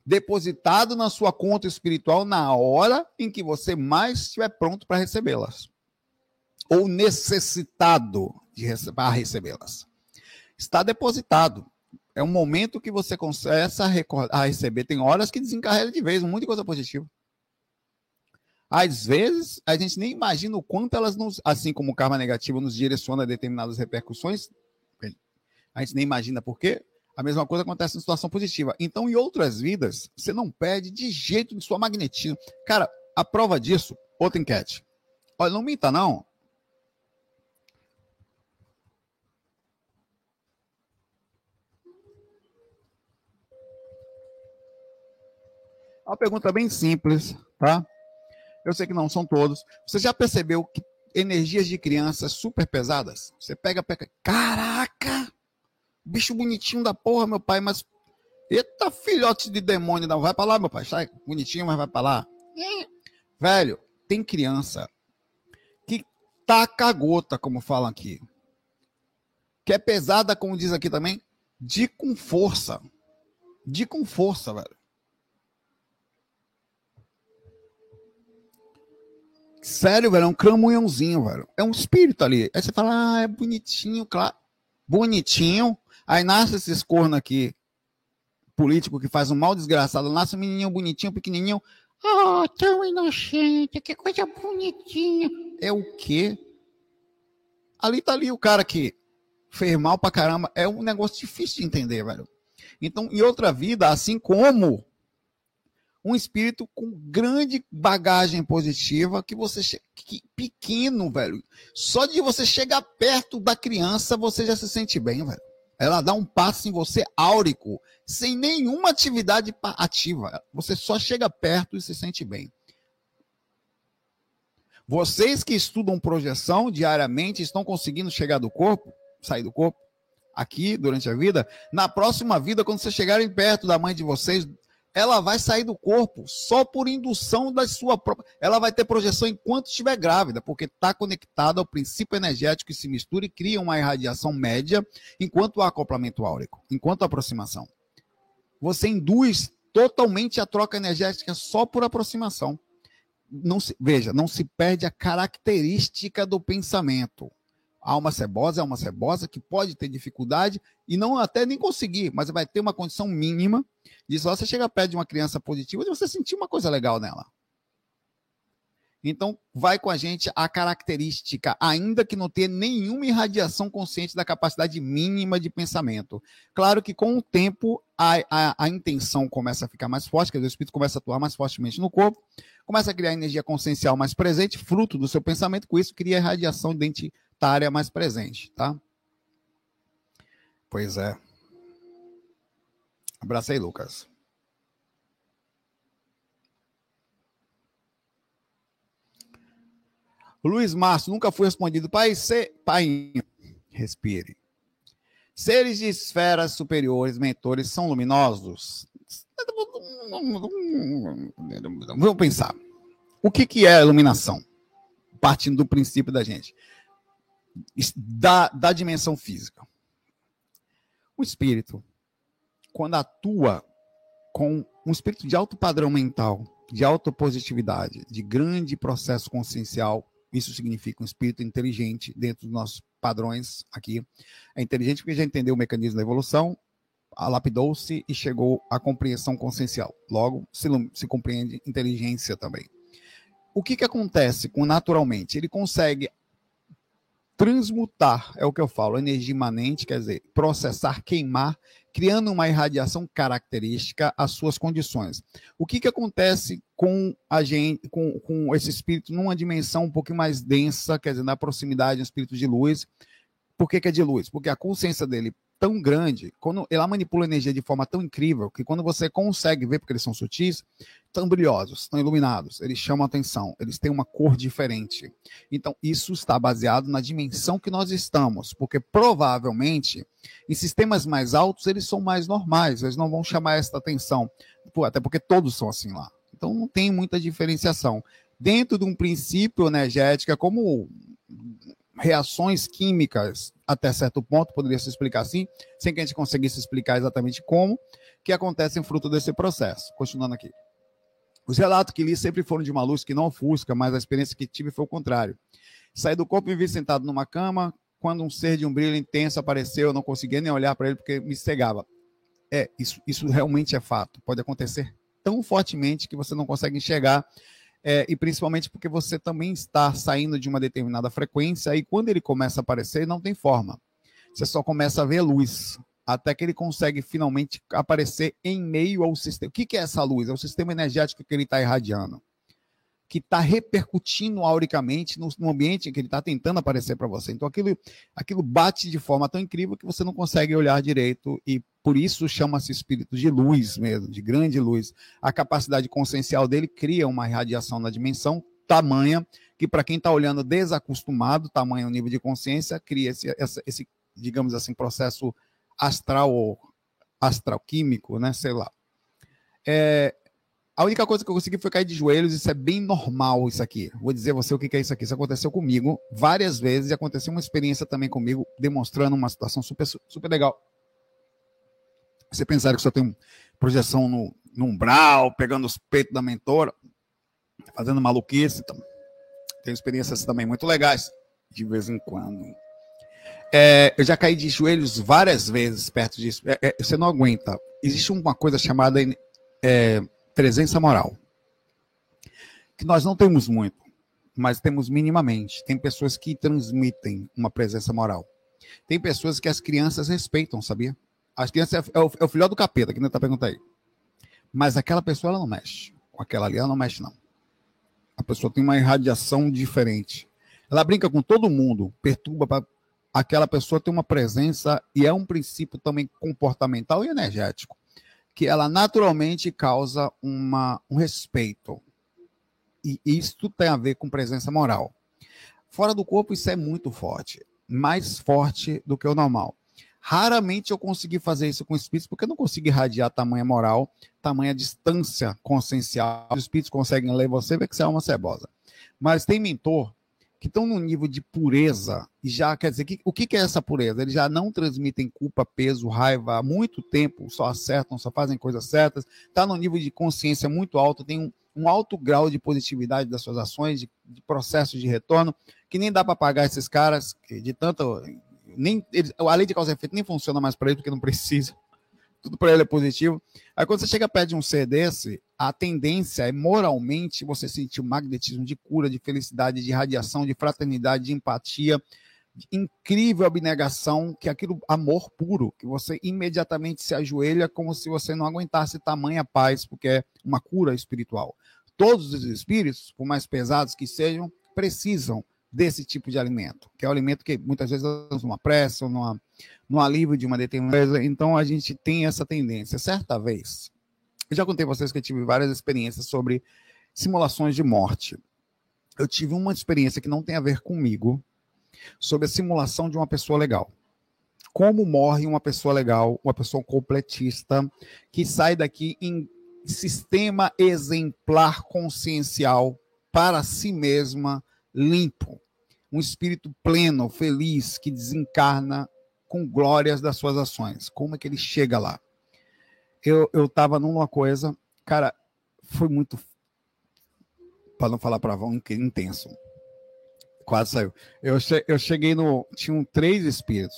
depositado na sua conta espiritual na hora em que você mais estiver pronto para recebê-las. Ou necessitado rece para recebê-las. Está depositado é um momento que você começa a, receber. Tem horas que desencarrega de vez, de coisa positiva. Às vezes, a gente nem imagina o quanto elas nos, assim como o karma negativo nos direciona a determinadas repercussões, a gente nem imagina por quê. A mesma coisa acontece na situação positiva. Então, em outras vidas, você não perde de jeito de sua magnetismo. Cara, a prova disso, outra enquete. Olha, não minta, não. Uma pergunta bem simples, tá? Eu sei que não são todos. Você já percebeu que energias de crianças super pesadas? Você pega, pega. Caraca! Bicho bonitinho da porra, meu pai, mas. Eita, filhote de demônio, não vai pra lá, meu pai. Sai bonitinho, mas vai pra lá. Velho, tem criança que taca gota, como falam aqui. Que é pesada, como diz aqui também, de com força. De com força, velho. Sério, velho, é um cramunhãozinho, velho. É um espírito ali. Aí você fala, ah, é bonitinho, claro. Bonitinho. Aí nasce esses corno aqui, político que faz um mal desgraçado. Nasce um menininho bonitinho, pequenininho. Oh, tão inocente, que coisa bonitinha. É o quê? Ali tá ali o cara que fez mal pra caramba. É um negócio difícil de entender, velho. Então, em outra vida, assim como um espírito com grande bagagem positiva que você que, pequeno, velho. Só de você chegar perto da criança, você já se sente bem, velho. Ela dá um passo em você áurico, sem nenhuma atividade ativa. Você só chega perto e se sente bem. Vocês que estudam projeção diariamente estão conseguindo chegar do corpo, sair do corpo, aqui durante a vida. Na próxima vida, quando vocês chegarem perto da mãe de vocês, ela vai sair do corpo só por indução da sua própria. Ela vai ter projeção enquanto estiver grávida, porque está conectada ao princípio energético que se mistura e cria uma irradiação média enquanto há acoplamento áurico, enquanto a aproximação. Você induz totalmente a troca energética só por aproximação. Não se, veja, não se perde a característica do pensamento alma cebosa é uma cebosa que pode ter dificuldade e não até nem conseguir, mas vai ter uma condição mínima de só você chega perto de uma criança positiva e você sentir uma coisa legal nela. Então, vai com a gente a característica, ainda que não tenha nenhuma irradiação consciente da capacidade mínima de pensamento. Claro que com o tempo a, a, a intenção começa a ficar mais forte, quer dizer, o espírito começa a atuar mais fortemente no corpo, começa a criar energia consciencial mais presente, fruto do seu pensamento, com isso cria irradiação dente área mais presente, tá? Pois é. Abracei, Lucas. Luiz Márcio, nunca fui respondido. Pai, você, pai, Respire. Seres de esferas superiores, mentores, são luminosos? Vamos pensar. O que, que é iluminação? Partindo do princípio da gente. Da, da dimensão física. O espírito, quando atua com um espírito de alto padrão mental, de alta positividade, de grande processo consciencial, isso significa um espírito inteligente dentro dos nossos padrões aqui. É inteligente porque já entendeu o mecanismo da evolução, lapidou-se e chegou à compreensão consciencial. Logo, se, se compreende inteligência também. O que, que acontece com naturalmente? Ele consegue transmutar, é o que eu falo, energia imanente, quer dizer, processar, queimar, criando uma irradiação característica às suas condições. O que, que acontece com a gente, com, com esse espírito numa dimensão um pouquinho mais densa, quer dizer, na proximidade, um espírito de luz? Por que, que é de luz? Porque a consciência dele tão grande, quando ela manipula energia de forma tão incrível, que quando você consegue ver, porque eles são sutis, tão brilhosos, tão iluminados, eles chamam atenção, eles têm uma cor diferente. Então, isso está baseado na dimensão que nós estamos, porque provavelmente em sistemas mais altos eles são mais normais, eles não vão chamar esta atenção, até porque todos são assim lá. Então, não tem muita diferenciação. Dentro de um princípio energético, como reações químicas até certo ponto, poderia se explicar assim, sem que a gente conseguisse explicar exatamente como, que acontecem fruto desse processo. Continuando aqui. Os relatos que li sempre foram de uma luz que não ofusca, mas a experiência que tive foi o contrário. Saí do corpo e vi sentado numa cama, quando um ser de um brilho intenso apareceu, eu não conseguia nem olhar para ele porque me cegava. É, isso, isso realmente é fato. Pode acontecer tão fortemente que você não consegue enxergar é, e principalmente porque você também está saindo de uma determinada frequência e quando ele começa a aparecer, não tem forma. Você só começa a ver luz, até que ele consegue finalmente aparecer em meio ao sistema. O que, que é essa luz? É o sistema energético que ele está irradiando, que está repercutindo auricamente no, no, ambiente em que ele está tentando aparecer para você. Então aquilo, aquilo bate de forma tão incrível que você não consegue olhar direito e por isso chama-se espírito de luz mesmo, de grande luz. A capacidade consciencial dele cria uma radiação na dimensão tamanha que, para quem está olhando desacostumado, tamanho nível de consciência, cria esse, esse, esse, digamos assim, processo astral ou astral químico, né? Sei lá. É, a única coisa que eu consegui foi cair de joelhos, isso é bem normal, isso aqui. Vou dizer você o que é isso aqui. Isso aconteceu comigo várias vezes e aconteceu uma experiência também comigo, demonstrando uma situação super, super legal. Você pensar que só tem projeção no, no umbral, pegando os peitos da mentora, fazendo maluquice. Então, tem experiências também muito legais, de vez em quando. É, eu já caí de joelhos várias vezes perto disso. É, é, você não aguenta. Existe uma coisa chamada é, presença moral, que nós não temos muito, mas temos minimamente. Tem pessoas que transmitem uma presença moral. Tem pessoas que as crianças respeitam, sabia? As crianças é, é o, é o do capeta, que não está perguntando aí. Mas aquela pessoa ela não mexe. Com aquela ali ela não mexe, não. A pessoa tem uma irradiação diferente. Ela brinca com todo mundo, perturba para aquela pessoa ter uma presença e é um princípio também comportamental e energético, que ela naturalmente causa uma, um respeito. E isso tem a ver com presença moral. Fora do corpo, isso é muito forte, mais forte do que o normal. Raramente eu consegui fazer isso com espíritos, porque eu não consigo irradiar tamanha moral, tamanha distância consciencial. Os espíritos conseguem ler você, ver que você é uma cebosa. Mas tem mentor que estão num nível de pureza, e já quer dizer, que, o que, que é essa pureza? Eles já não transmitem culpa, peso, raiva há muito tempo, só acertam, só fazem coisas certas, está num nível de consciência muito alto, tem um, um alto grau de positividade das suas ações, de, de processos de retorno, que nem dá para pagar esses caras de tanto nem ele, a lei de causa e efeito nem funciona mais para ele porque não precisa. Tudo para ele é positivo. Aí quando você chega perto de um ser desse, a tendência é moralmente você sentir o magnetismo de cura, de felicidade, de radiação, de fraternidade, de empatia, de incrível abnegação, que é aquilo amor puro, que você imediatamente se ajoelha como se você não aguentasse tamanha paz, porque é uma cura espiritual. Todos os espíritos, por mais pesados que sejam, precisam desse tipo de alimento, que é o alimento que muitas vezes numa pressa, numa, no alívio de uma determinada coisa. Então a gente tem essa tendência. Certa vez, eu já contei para vocês que eu tive várias experiências sobre simulações de morte. Eu tive uma experiência que não tem a ver comigo, sobre a simulação de uma pessoa legal. Como morre uma pessoa legal, uma pessoa completista, que sai daqui em sistema exemplar consciencial para si mesma, limpo. Um espírito pleno, feliz, que desencarna com glórias das suas ações. Como é que ele chega lá? Eu estava numa coisa, cara, foi muito, para não falar para vão, intenso. Quase saiu. Eu, che eu cheguei no. Tinham três espíritos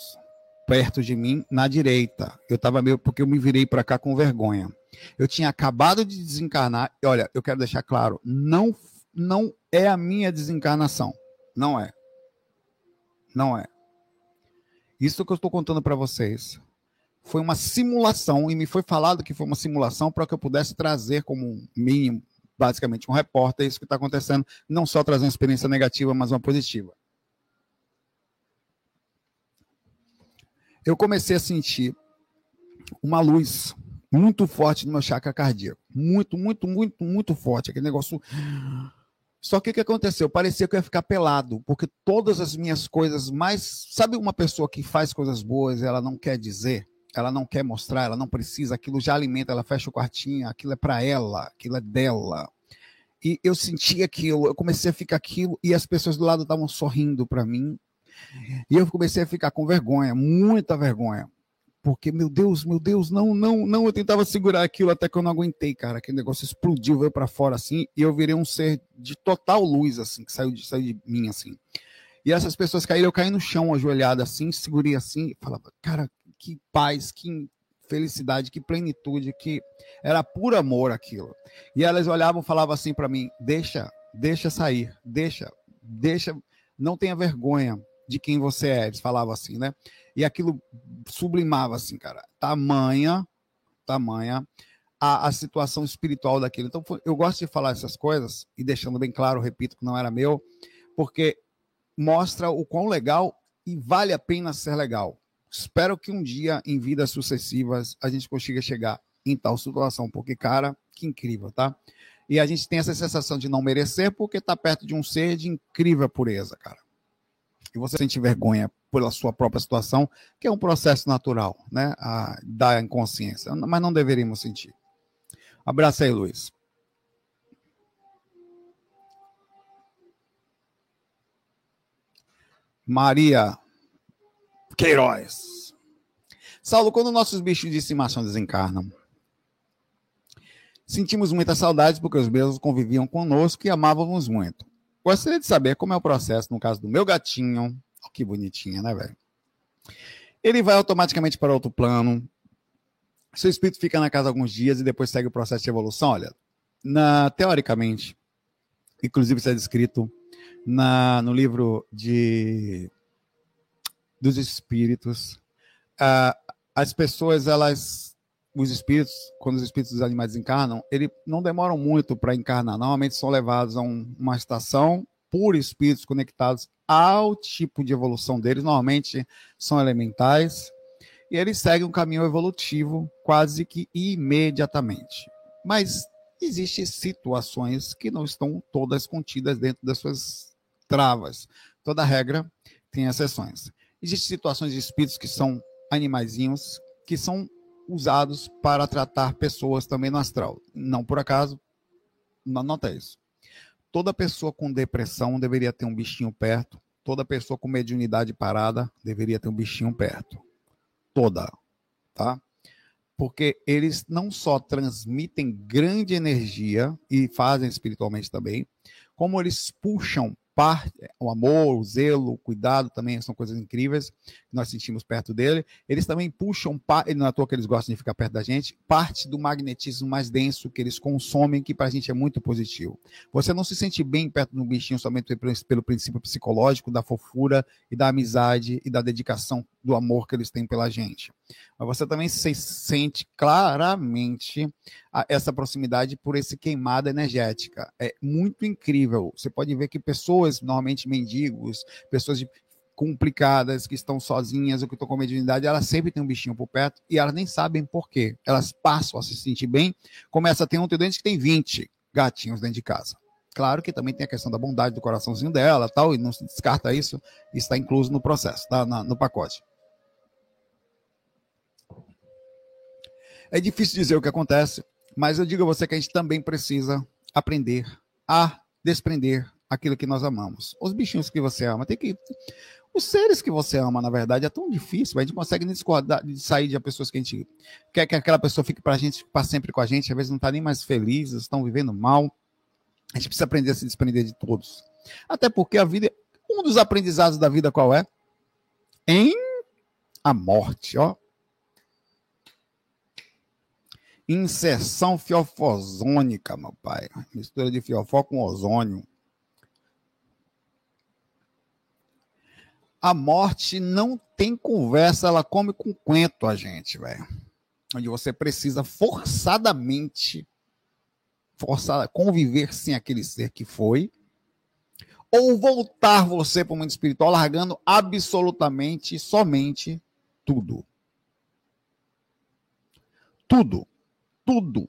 perto de mim, na direita. Eu estava meio. Porque eu me virei para cá com vergonha. Eu tinha acabado de desencarnar. E olha, eu quero deixar claro: não, não é a minha desencarnação. Não é. Não é. Isso que eu estou contando para vocês foi uma simulação e me foi falado que foi uma simulação para que eu pudesse trazer como um mínimo, basicamente um repórter, isso que está acontecendo, não só trazer uma experiência negativa, mas uma positiva. Eu comecei a sentir uma luz muito forte no meu chakra cardíaco. Muito, muito, muito, muito forte. Aquele negócio. Só que o que aconteceu? Parecia que eu ia ficar pelado, porque todas as minhas coisas mais. Sabe uma pessoa que faz coisas boas ela não quer dizer? Ela não quer mostrar, ela não precisa, aquilo já alimenta, ela fecha o quartinho, aquilo é para ela, aquilo é dela. E eu senti aquilo, eu comecei a ficar aquilo, e as pessoas do lado estavam sorrindo para mim. E eu comecei a ficar com vergonha, muita vergonha porque, meu Deus, meu Deus, não, não, não, eu tentava segurar aquilo até que eu não aguentei, cara. Aquele negócio explodiu, veio para fora assim, e eu virei um ser de total luz, assim, que saiu de, saiu de mim, assim. E essas pessoas caíram, eu caí no chão, ajoelhada assim, segurei assim, e falava, cara, que paz, que felicidade, que plenitude, que era puro amor aquilo. E elas olhavam falavam assim para mim: deixa, deixa sair, deixa, deixa, não tenha vergonha de quem você é. Eles falavam assim, né? E aquilo sublimava, assim, cara. Tamanha, tamanha a, a situação espiritual daquilo. Então, eu gosto de falar essas coisas, e deixando bem claro, repito, que não era meu, porque mostra o quão legal e vale a pena ser legal. Espero que um dia, em vidas sucessivas, a gente consiga chegar em tal situação, porque, cara, que incrível, tá? E a gente tem essa sensação de não merecer porque está perto de um ser de incrível pureza, cara. E você sente vergonha pela sua própria situação, que é um processo natural, né? A, da inconsciência, mas não deveríamos sentir. Abraço aí, Luiz. Maria Queiroz. Saulo, quando nossos bichos de estimação desencarnam, sentimos muita saudade porque os mesmos conviviam conosco e amávamos muito. Gostaria de saber como é o processo no caso do meu gatinho, que bonitinha, né, velho? Ele vai automaticamente para outro plano. Seu espírito fica na casa alguns dias e depois segue o processo de evolução. Olha, na, teoricamente, inclusive isso é descrito na, no livro de dos espíritos. Uh, as pessoas, elas, os espíritos, quando os espíritos dos animais encarnam, eles não demoram muito para encarnar. Normalmente são levados a um, uma estação por espíritos conectados ao tipo de evolução deles, normalmente são elementais, e eles seguem um caminho evolutivo quase que imediatamente. Mas existem situações que não estão todas contidas dentro das suas travas. Toda regra tem exceções. Existem situações de espíritos que são animaizinhos, que são usados para tratar pessoas também no astral. Não por acaso, nota isso. Toda pessoa com depressão deveria ter um bichinho perto. Toda pessoa com mediunidade parada deveria ter um bichinho perto. Toda, tá? Porque eles não só transmitem grande energia e fazem espiritualmente também, como eles puxam parte, o amor, o zelo, o cuidado também são coisas incríveis que nós sentimos perto dele. Eles também puxam, não é à toa que eles gostam de ficar perto da gente, parte do magnetismo mais denso que eles consomem, que para a gente é muito positivo. Você não se sente bem perto do bichinho somente pelo princípio psicológico, da fofura e da amizade e da dedicação do amor que eles têm pela gente. Mas você também se sente claramente essa proximidade por esse queimada energética. É muito incrível. Você pode ver que pessoas, normalmente mendigos, pessoas de complicadas, que estão sozinhas ou que estão com mediunidade, elas sempre têm um bichinho por perto e elas nem sabem por quê. Elas passam a se sentir bem, começa a ter um dente que tem 20 gatinhos dentro de casa. Claro que também tem a questão da bondade do coraçãozinho dela, tal, e não se descarta isso, está incluso no processo, tá? Na, no pacote. É difícil dizer o que acontece, mas eu digo a você que a gente também precisa aprender a desprender aquilo que nós amamos. Os bichinhos que você ama, tem que. Os seres que você ama, na verdade, é tão difícil, a gente consegue discordar, de sair de pessoas que a gente quer que aquela pessoa fique para a gente, para sempre com a gente, às vezes não está nem mais feliz, estão vivendo mal. A gente precisa aprender a se desprender de todos. Até porque a vida, um dos aprendizados da vida qual é? Em a morte, ó. Inserção fiofozônica, meu pai. Mistura de fiofó com ozônio. A morte não tem conversa, ela come com quento a gente, velho. Onde você precisa forçadamente forçar conviver sem aquele ser que foi, ou voltar você para o mundo espiritual largando absolutamente somente tudo. Tudo tudo,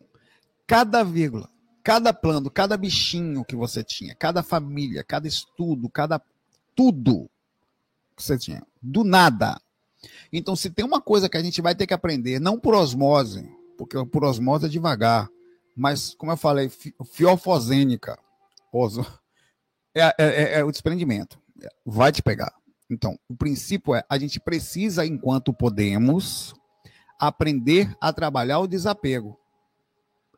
cada vírgula, cada plano, cada bichinho que você tinha, cada família, cada estudo, cada tudo que você tinha, do nada. Então, se tem uma coisa que a gente vai ter que aprender, não por osmose, porque por osmose é devagar, mas, como eu falei, fiofosênica, é, é, é, é o desprendimento, vai te pegar. Então, o princípio é a gente precisa, enquanto podemos, aprender a trabalhar o desapego.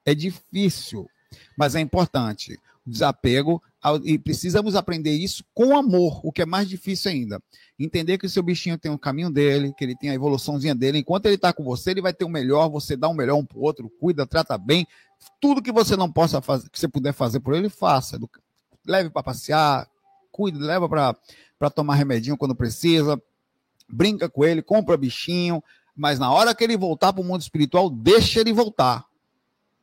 É difícil, mas é importante. O desapego, e precisamos aprender isso com amor, o que é mais difícil ainda. Entender que o seu bichinho tem o um caminho dele, que ele tem a evoluçãozinha dele. Enquanto ele está com você, ele vai ter o melhor, você dá o melhor um para o outro, cuida, trata bem. Tudo que você não possa fazer, que você puder fazer por ele, faça. Leve para passear, cuide, leva para tomar remedinho quando precisa, brinca com ele, compra bichinho, mas na hora que ele voltar para o mundo espiritual, deixa ele voltar.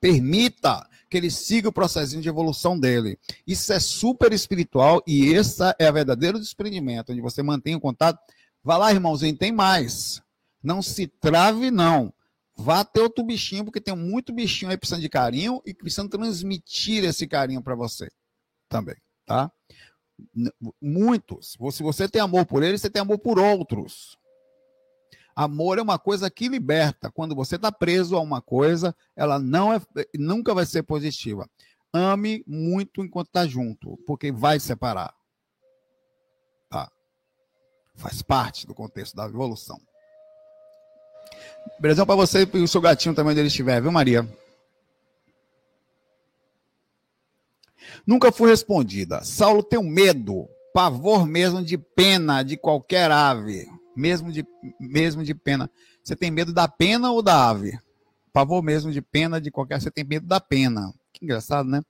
Permita que ele siga o processinho de evolução dele. Isso é super espiritual e esse é o verdadeiro desprendimento, onde você mantém o contato. Vá lá, irmãozinho, tem mais. Não se trave, não. Vá ter outro bichinho, porque tem muito bichinho aí precisando de carinho e precisando transmitir esse carinho para você também, tá? Muitos. Se você tem amor por eles, você tem amor por outros. Amor é uma coisa que liberta. Quando você está preso a uma coisa, ela não é, nunca vai ser positiva. Ame muito enquanto está junto, porque vai separar. Tá? Faz parte do contexto da evolução. Beijão para você e o seu gatinho também onde ele estiver, viu, Maria? Nunca fui respondida. Saulo tem um medo, pavor mesmo de pena de qualquer ave mesmo de, mesmo de pena. Você tem medo da pena ou da ave? Pavor mesmo de pena de qualquer. Você tem medo da pena. Que engraçado, né?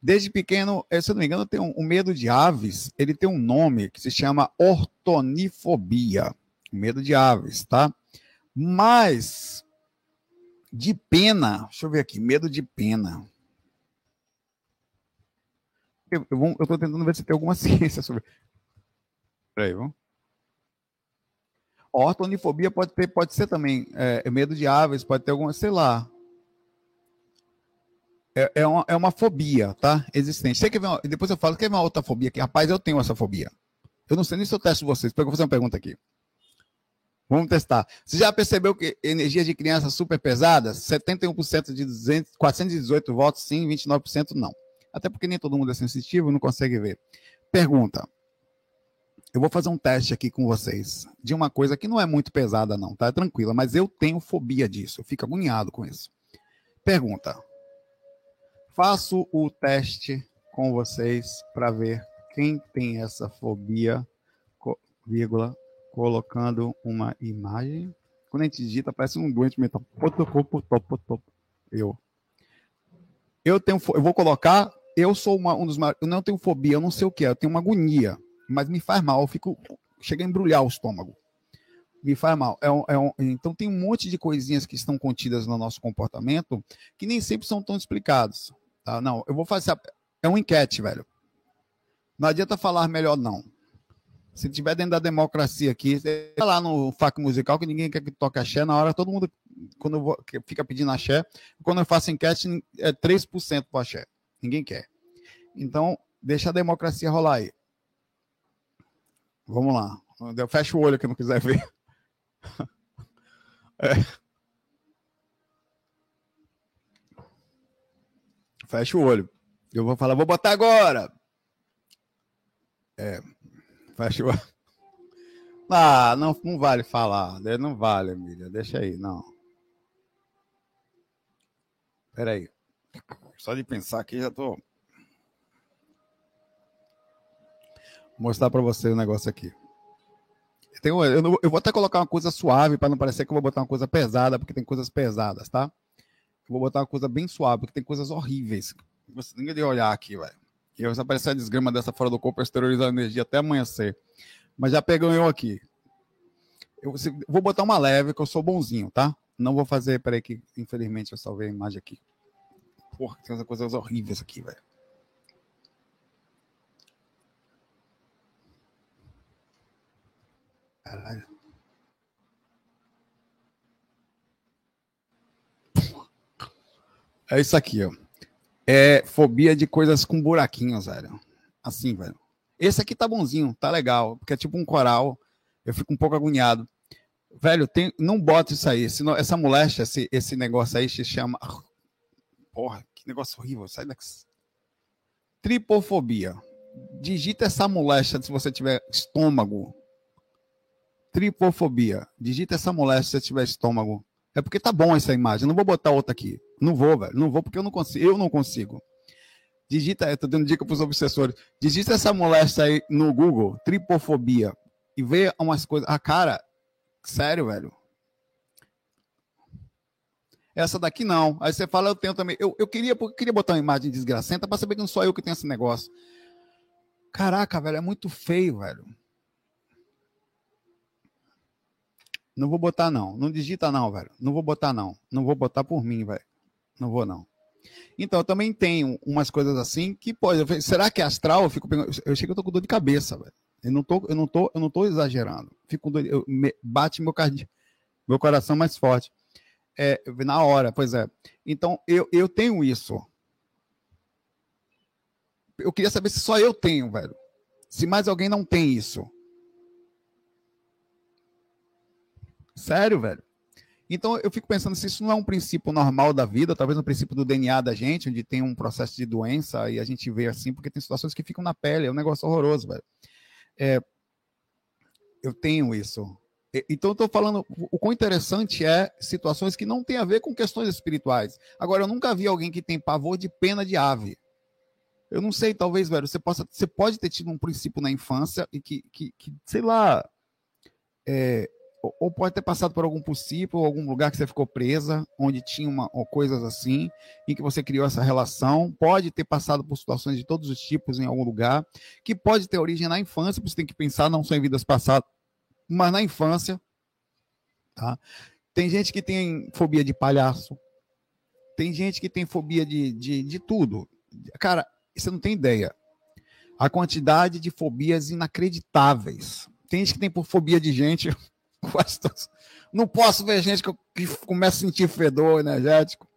Desde pequeno, eh, se eu não me engano, tem um, um medo de aves. Ele tem um nome que se chama ortonifobia. Medo de aves, tá? Mas de pena, deixa eu ver aqui, medo de pena. Eu, estou tentando ver se tem alguma [LAUGHS] ciência sobre. Peraí, vamos. Ortonifobia pode ter, pode ser também é, medo de aves, pode ter alguma, sei lá. É, é, uma, é uma fobia, tá? Existente. Sei que uma, depois eu falo que é uma outra fobia que, rapaz, eu tenho essa fobia. Eu não sei nem se eu testo vocês. Vou fazer uma pergunta aqui. Vamos testar. Você já percebeu que energia de criança super pesada? 71% de 200, 418 votos sim, 29% não. Até porque nem todo mundo é sensitivo não consegue ver. Pergunta. Eu vou fazer um teste aqui com vocês de uma coisa que não é muito pesada, não, tá? É tranquila, mas eu tenho fobia disso. Eu fico agoniado com isso. Pergunta. Faço o teste com vocês para ver quem tem essa fobia, vírgula, colocando uma imagem. Quando a gente digita, parece um doente mental. Eu. Eu tenho, eu vou colocar, eu sou uma, um dos eu não tenho fobia, eu não sei o que é, eu tenho uma agonia mas me faz mal, fico, chega a embrulhar o estômago. Me faz mal. É um, é um, então tem um monte de coisinhas que estão contidas no nosso comportamento que nem sempre são tão explicados. Tá? Não, eu vou fazer. É um enquete, velho. Não adianta falar melhor, não. Se tiver dentro da democracia aqui, lá no FAC musical que ninguém quer que toque axé, na hora todo mundo, quando vou, fica pedindo axé, quando eu faço enquete, é 3% para axé. Ninguém quer. Então, deixa a democracia rolar aí. Vamos lá. Eu fecho o olho que não quiser ver. [LAUGHS] É. Fecha o olho. Eu vou falar, vou botar agora. É. Fecha o olho. Ah, não, não vale falar. Não vale, Emília. Deixa aí, não. Espera aí. Só de pensar aqui já tô. Mostrar para você o negócio aqui. Tem, eu, não, eu, vou até colocar uma coisa suave para não parecer que eu vou botar uma coisa pesada, porque tem coisas pesadas, tá? Eu vou botar uma coisa bem suave, porque tem coisas horríveis. Você tem que olhar aqui, velho. E eu, se aparecer a desgrama dessa fora do corpo, eu exteriorizar a energia até amanhecer. Mas já pegou eu aqui. Eu vou botar uma leve, que eu sou bonzinho, tá? Não vou fazer, peraí que infelizmente eu salvei a imagem aqui. Porra, tem coisas horríveis aqui, velho. Caralho. É isso aqui, ó. É fobia de coisas com buraquinhos, velho. Assim, velho. Esse aqui tá bonzinho, tá legal, porque é tipo um coral. Eu fico um pouco agoniado. Velho, tem, não bota isso aí. Senão, essa moléstia, esse, esse negócio aí se chama. Porra, que negócio horrível. Sai daqui. Tripofobia. Digita essa moléstia se você tiver estômago. Tripofobia. Digita essa moléstia se tiver estômago. É porque tá bom essa imagem. não vou botar outra aqui. Não vou, velho. Não vou porque eu não consigo. Eu não consigo. Digita, eu tô dando dica para os obsessores. Digita essa moléstia aí no Google, tripofobia, e vê umas coisas. Ah, cara, Sério, velho? Essa daqui não. Aí você fala, eu tenho também. Eu, eu, queria, eu queria botar uma imagem desgracenta para saber que não sou eu que tenho esse negócio. Caraca, velho, é muito feio, velho. Não vou botar, não. Não digita, não, velho. Não vou botar, não. Não vou botar por mim, velho. Não vou, não. Então, eu também tenho umas coisas assim que pode. Será que é astral? Eu, fico, eu chego que eu tô com dor de cabeça, velho. Eu não tô, eu não tô, eu não tô exagerando. Fico doido, eu, me, bate meu, card, meu coração mais forte. É, na hora, pois é. Então, eu, eu tenho isso. Eu queria saber se só eu tenho, velho. Se mais alguém não tem isso. Sério, velho. Então eu fico pensando se isso não é um princípio normal da vida, talvez um princípio do DNA da gente, onde tem um processo de doença e a gente vê assim, porque tem situações que ficam na pele, é um negócio horroroso, velho. É, eu tenho isso. Então, eu estou falando, o quão interessante é situações que não têm a ver com questões espirituais. Agora, eu nunca vi alguém que tem pavor de pena de ave. Eu não sei, talvez, velho, você, possa, você pode ter tido um princípio na infância e que, que, que sei lá, é, ou pode ter passado por algum possível, algum lugar que você ficou presa, onde tinha uma, coisas assim, em que você criou essa relação. Pode ter passado por situações de todos os tipos em algum lugar, que pode ter origem na infância, você tem que pensar não só em vidas passadas, mas na infância. Tá? Tem gente que tem fobia de palhaço, tem gente que tem fobia de, de, de tudo. Cara, você não tem ideia. A quantidade de fobias inacreditáveis. Tem gente que tem por fobia de gente [LAUGHS] Não posso ver gente que, que começa a sentir fedor energético.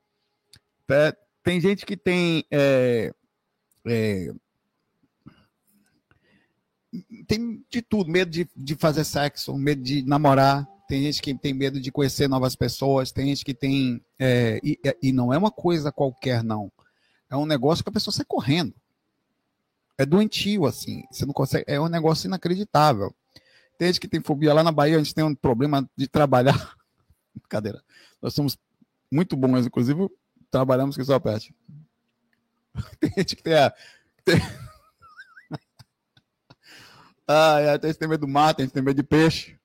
É, tem gente que tem. É, é, tem de tudo, medo de, de fazer sexo, medo de namorar, tem gente que tem medo de conhecer novas pessoas, tem gente que tem. É, e, e, não é uma coisa qualquer, não. É um negócio que a pessoa sai correndo. É doentio, assim. Você não consegue. É um negócio inacreditável. Tem gente que tem fobia lá na Bahia, a gente tem um problema de trabalhar. [LAUGHS] Cadeira. Nós somos muito bons, inclusive trabalhamos com só pet. [LAUGHS] Tem gente que tem a. Tem... [LAUGHS] ah, é, gente tem medo do mar, tem gente tem medo de peixe.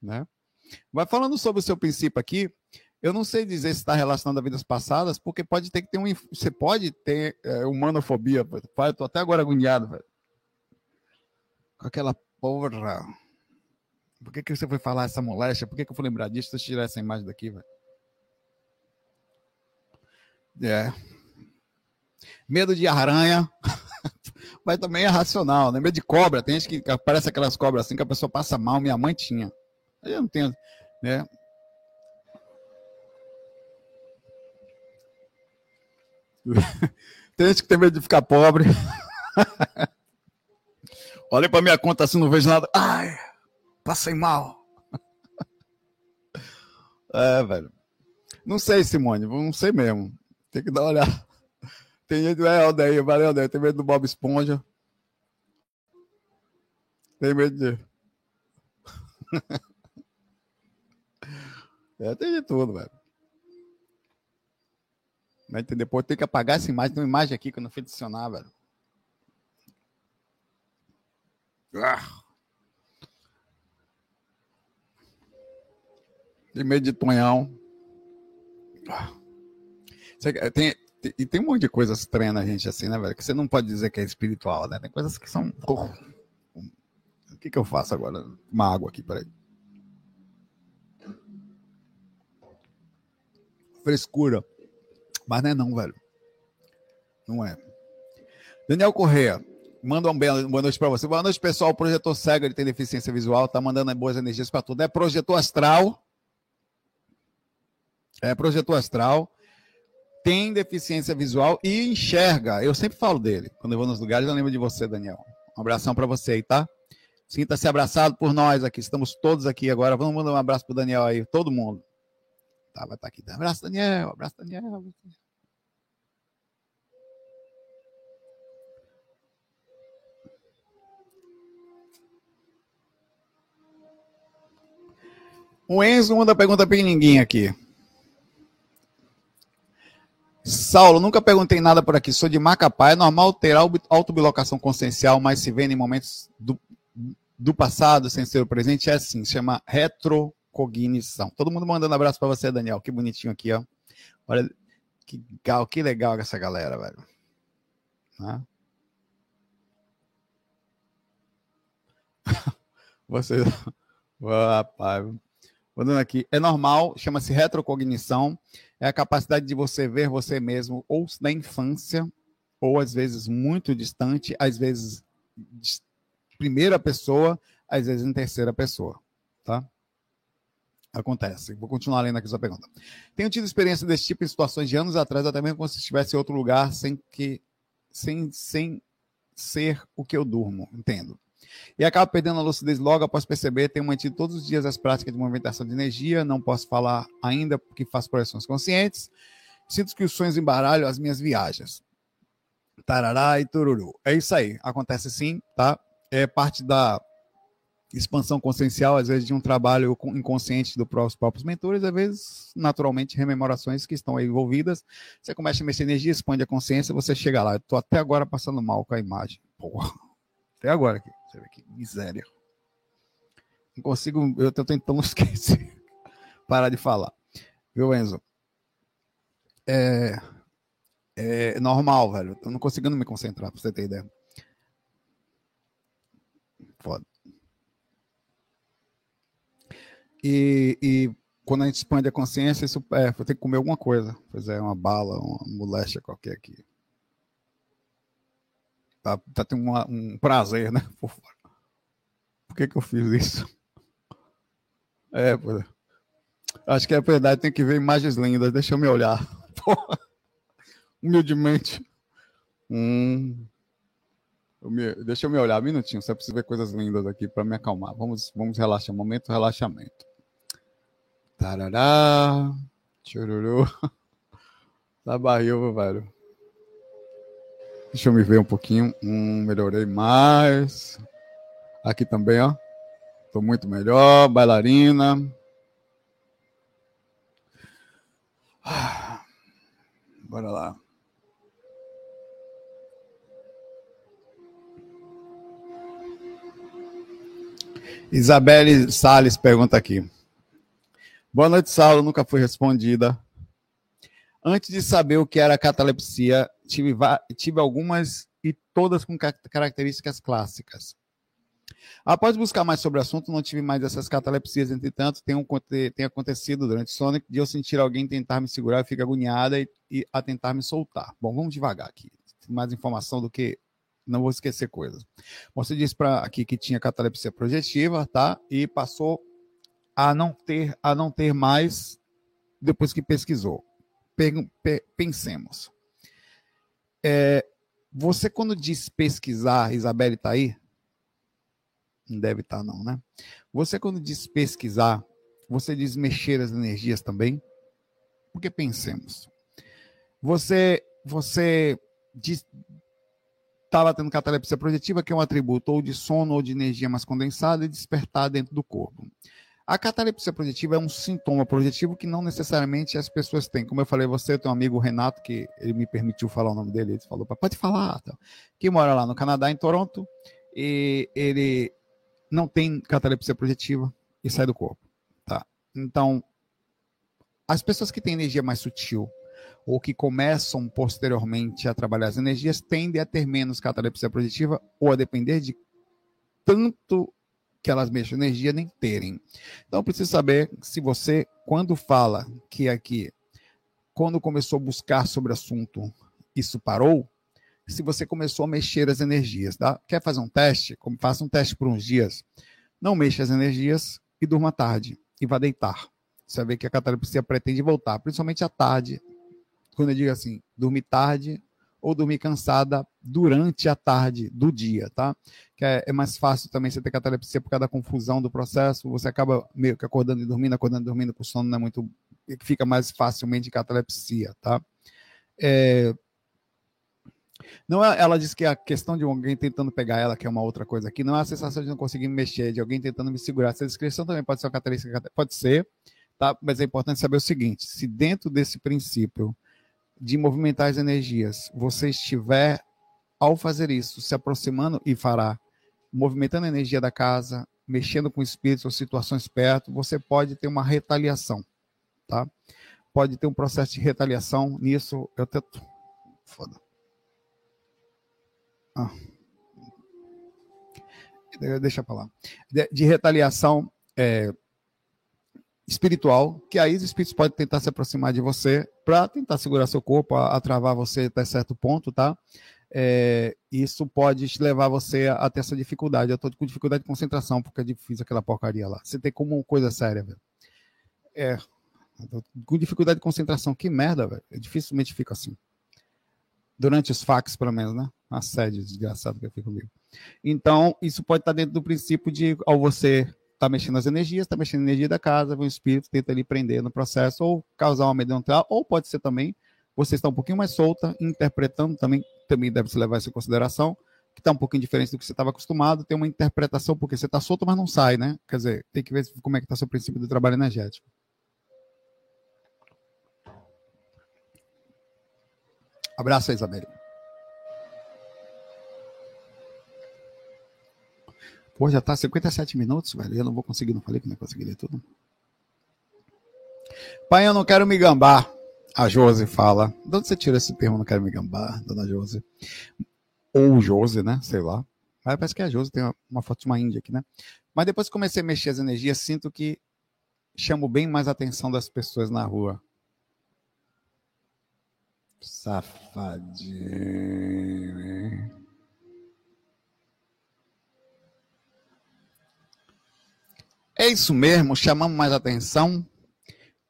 Né? Vai falando sobre o seu princípio aqui. Eu não sei dizer se está relacionado a vidas passadas, porque pode ter que ter um. Você pode ter é, humanofobia. Pai, eu tô até agora agoniado, velho. Com aquela porra. Por que, que você foi falar essa moléstia? Por que, que eu fui lembrar disso? Deixa eu tirar essa imagem daqui, velho. É. Medo de aranha. [LAUGHS] Mas também é racional, né? Medo de cobra. Tem gente que aparece aquelas cobras assim que a pessoa passa mal. Minha mãe tinha. Eu não tenho, né? [LAUGHS] Tem gente que tem medo de ficar pobre. [LAUGHS] Olhei para minha conta assim, não vejo nada. Ai, passei mal. [LAUGHS] É, velho. Não sei, Simone, não sei mesmo. Tem que dar uma olhada. [LAUGHS] Tem gente, é, Aldeia, valeu, Aldeia. Tem medo do Bob Esponja. Tem medo de. [LAUGHS] é, tem de tudo, velho. Entender? Depois tem que apagar essa imagem. Tem uma imagem aqui que eu não fui adicionar, velho. Ah. Tem medo de tonhão. Ah. Tem, e tem um monte de coisas estranhas na gente assim, né, velho? Que você não pode dizer que é espiritual, né? Tem coisas que são. O que, que eu faço agora? Uma água aqui, peraí. Frescura. Mas não é não, velho. Não é. Daniel Correia, manda um belo, boa noite para você. Boa noite, pessoal. O projetor cego, ele tem deficiência visual, tá mandando boas energias para tudo. É projetor astral. É projetor astral. Tem deficiência visual e enxerga. Eu sempre falo dele. Quando eu vou nos lugares, eu lembro de você, Daniel. Um abração para você aí, tá? Sinta-se abraçado por nós aqui. Estamos todos aqui agora. Vamos mandar um abraço pro Daniel aí, todo mundo. Tá, vai estar tá aqui. Abraço, Daniel. Abraço, Daniel. O Enzo manda pergunta pequenininha aqui. Saulo, nunca perguntei nada por aqui. Sou de Macapá. É normal ter autobilocação consciencial, mas se vê em momentos do, do passado sem ser o presente? É assim, chama retro cognição. Todo mundo mandando abraço para você, Daniel. Que bonitinho aqui, ó. Olha que legal, que legal essa galera, velho. Né? [LAUGHS] Você. [LAUGHS] Rapaz. Mandando aqui. É normal, chama-se retrocognição. É a capacidade de você ver você mesmo, ou da infância, ou às vezes muito distante, às vezes primeira pessoa, às vezes em terceira pessoa. Tá? Acontece. Vou continuar lendo aqui sua pergunta. Tenho tido experiência desse tipo em situações de anos atrás, até mesmo como se estivesse em outro lugar, sem que sem, sem ser o que eu durmo, entendo. E acabo perdendo a lucidez logo após perceber. Tenho mantido todos os dias as práticas de movimentação de energia. Não posso falar ainda porque faço projeções conscientes. Sinto que os sonhos embaralham as minhas viagens. Tarará e tururu. É isso aí. Acontece sim, tá? É parte da expansão consciencial, às vezes de um trabalho inconsciente dos próprios mentores, às vezes, naturalmente, rememorações que estão aí envolvidas. Você começa a mexer energia, expande a consciência, você chega lá. Eu tô até agora passando mal com a imagem. Porra. Até agora aqui. Você vê que miséria. Não consigo, eu tô tentando [LAUGHS] esquecer. Parar de falar. Viu, Enzo? É, é normal, velho. Eu não conseguindo me concentrar, pra você ter ideia. Foda. E, e quando a gente expande a consciência, isso é, ter que comer alguma coisa. Pois é, uma bala, uma moléstia qualquer aqui. Tá, tá tendo uma, um prazer, né? Por, Por que, que eu fiz isso? É, pô. Acho que é verdade, tem que ver imagens lindas. Deixa eu me olhar. [LAUGHS] Porra. Humildemente. Hum. Eu me, deixa eu me olhar um minutinho. Você precisa ver coisas lindas aqui para me acalmar. Vamos, vamos relaxar. Momento relaxamento. Tarará. Chururu. [LAUGHS] Tá barril, velho. Deixa eu me ver um pouquinho. Hum, melhorei mais. Aqui também, ó. Tô muito melhor. Bailarina. Bora lá. Isabelle Sales pergunta aqui. Boa noite, Saulo. Nunca foi respondida. Antes de saber o que era catalepsia, tive, tive algumas e todas com características clássicas. Após buscar mais sobre o assunto, não tive mais essas catalepsias. Entretanto, tem, um, tem acontecido durante sono de eu sentir alguém tentar me segurar, eu fico agoniada e, e a tentar me soltar. Bom, vamos devagar aqui. Mais informação do que não vou esquecer coisas. Você disse para aqui que tinha catalepsia projetiva, tá? E passou a não ter a não ter mais depois que pesquisou. Pensemos. É, você, quando diz pesquisar, Isabelle está aí? Não deve estar, tá, não, né? Você, quando diz pesquisar, você diz mexer as energias também? Porque pensemos. Você, você estava tendo catalepsia projetiva, que é um atributo ou de sono ou de energia mais condensada e despertar dentro do corpo. A catalepsia projetiva é um sintoma projetivo que não necessariamente as pessoas têm. Como eu falei, você tem um amigo Renato, que ele me permitiu falar o nome dele, ele falou, pode falar, tá? que mora lá no Canadá, em Toronto, e ele não tem catalepsia projetiva e sai do corpo. Tá? Então, as pessoas que têm energia mais sutil, ou que começam posteriormente a trabalhar as energias, tendem a ter menos catalepsia projetiva ou a depender de tanto que elas mexam energia nem terem. Então, preciso saber se você, quando fala que aqui, quando começou a buscar sobre assunto, isso parou, se você começou a mexer as energias, tá? Quer fazer um teste? Como faça um teste por uns dias. Não mexa as energias e durma tarde e vá deitar. Você vai ver que a catalepsia pretende voltar, principalmente à tarde, quando eu digo assim, dormir tarde ou dormir cansada durante a tarde do dia, tá? Que é, é, mais fácil também você ter catalepsia por causa da confusão do processo, você acaba meio que acordando e dormindo, acordando e dormindo, com sono não é muito. fica mais facilmente catalepsia, tá? É, não é, ela diz que a questão de alguém tentando pegar ela, que é uma outra coisa aqui, não é a sensação de não conseguir me mexer, de alguém tentando me segurar. Essa descrição também pode ser uma catalepsia, pode ser, tá? Mas é importante saber o seguinte: se dentro desse princípio de movimentar as energias, você estiver, ao fazer isso, se aproximando e fará, movimentando a energia da casa, mexendo com espíritos ou situações perto, você pode ter uma retaliação, tá? Pode ter um processo de retaliação nisso. Eu tento. Foda. Ah. Deixa para lá. De, de retaliação é, espiritual, que aí os espíritos podem tentar se aproximar de você para tentar segurar seu corpo, a, a, travar você até certo ponto, tá? É, isso pode levar você a, a ter essa dificuldade. Eu estou com dificuldade de concentração porque eu fiz aquela porcaria lá. Você tem como coisa séria, velho. É, com dificuldade de concentração. Que merda, velho. Eu dificilmente fico assim. Durante os fax, pelo menos, né? Assédio desgraçado que eu fico comigo. Então, isso pode estar dentro do princípio de, ao você está mexendo as energias, está mexendo a energia da casa, o espírito tenta ali prender no processo, ou causar uma medontal, ou pode ser também você está um pouquinho mais solta, interpretando também, também deve se levar isso em consideração, que está um pouquinho diferente do que você estava acostumado, tem uma interpretação, porque você está solto, mas não sai, né? Quer dizer, tem que ver como é que está seu princípio do trabalho energético. Abraço aí, Pô, já tá 57 minutos, velho. Eu não vou conseguir, não falei que não ia conseguir ler tudo. Pai, eu não quero me gambar. A Josi fala. De onde você tira esse termo, não quero me gambar, dona Josi? Ou Josi, né? Sei lá. Mas parece que é a Josi, tem uma, uma foto de uma índia aqui, né? Mas depois que comecei a mexer as energias, sinto que chamo bem mais a atenção das pessoas na rua. Safadinho, hein? É isso mesmo, chamamos mais atenção.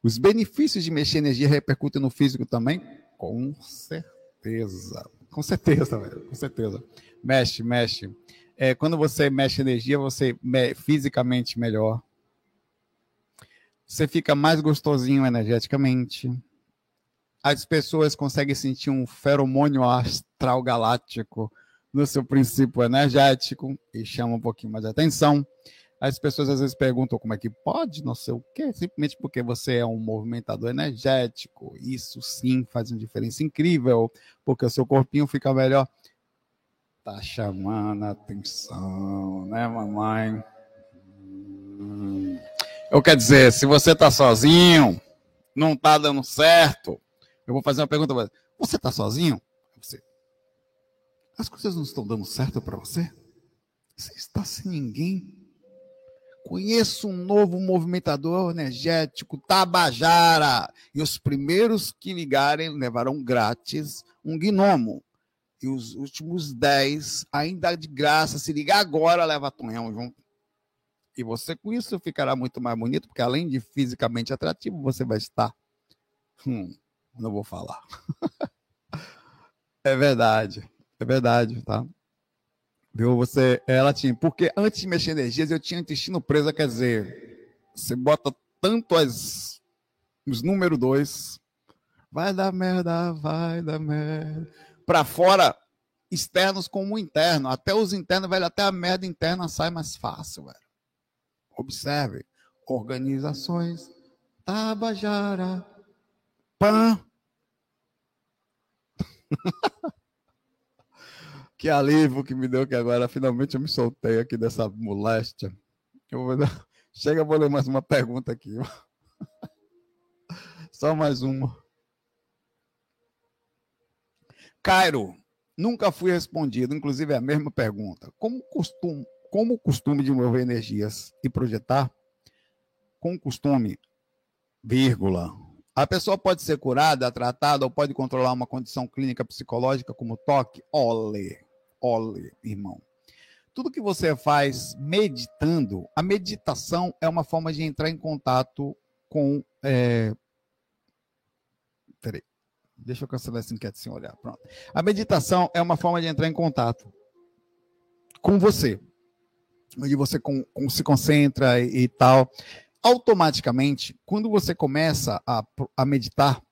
Os benefícios de mexer energia repercutem no físico também? Com certeza. Com certeza, velho. Com certeza. Mexe, mexe. É, quando você mexe energia, você me fisicamente melhor. Você fica mais gostosinho energeticamente. As pessoas conseguem sentir um feromônio astral galáctico no seu princípio energético e chama um pouquinho mais de atenção. As pessoas às vezes perguntam como é que pode, não sei o quê, simplesmente porque você é um movimentador energético. Isso sim faz uma diferença incrível, porque o seu corpinho fica melhor. Tá chamando a atenção, né, mamãe? Hum. Eu quero dizer, se você tá sozinho, não tá dando certo, eu vou fazer uma pergunta para você. Você tá sozinho? Você. As coisas não estão dando certo para você? Você está sem ninguém? Conheço um novo movimentador energético, Tabajara. E os primeiros que ligarem levarão grátis um gnomo. E os últimos 10, ainda de graça, se ligar agora, leva Tonhão junto. E você com isso ficará muito mais bonito, porque além de fisicamente atrativo, você vai estar. Hum, não vou falar. [LAUGHS] É verdade. É verdade, tá? Viu? Você, ela tinha, porque antes de mexer energias, eu tinha intestino preso, quer dizer, você bota tanto as, os número dois, vai dar merda, vai dar merda, para fora, externos como interno, até os internos, velho, até a merda interna sai mais fácil, velho. Observe, organizações, Tabajara, PAN. [LAUGHS] Que alívio que me deu que agora finalmente eu me soltei aqui dessa moléstia. Eu vou... [LAUGHS] Chega, vou ler mais uma pergunta aqui. [LAUGHS] Só mais uma. Cairo, nunca fui respondido, inclusive é a mesma pergunta. Como costume, como costume de mover energias e projetar, com costume, vírgula, a pessoa pode ser curada, tratada ou pode controlar uma condição clínica psicológica como toque? Olê. Olha, irmão. Tudo que você faz meditando, a meditação é uma forma de entrar em contato com. É... Peraí. Deixa eu cancelar esse enquete sem olhar. Pronto. A meditação é uma forma de entrar em contato com você. Onde você com, com, se concentra e, e, tal. Automaticamente, quando você começa a, a meditar,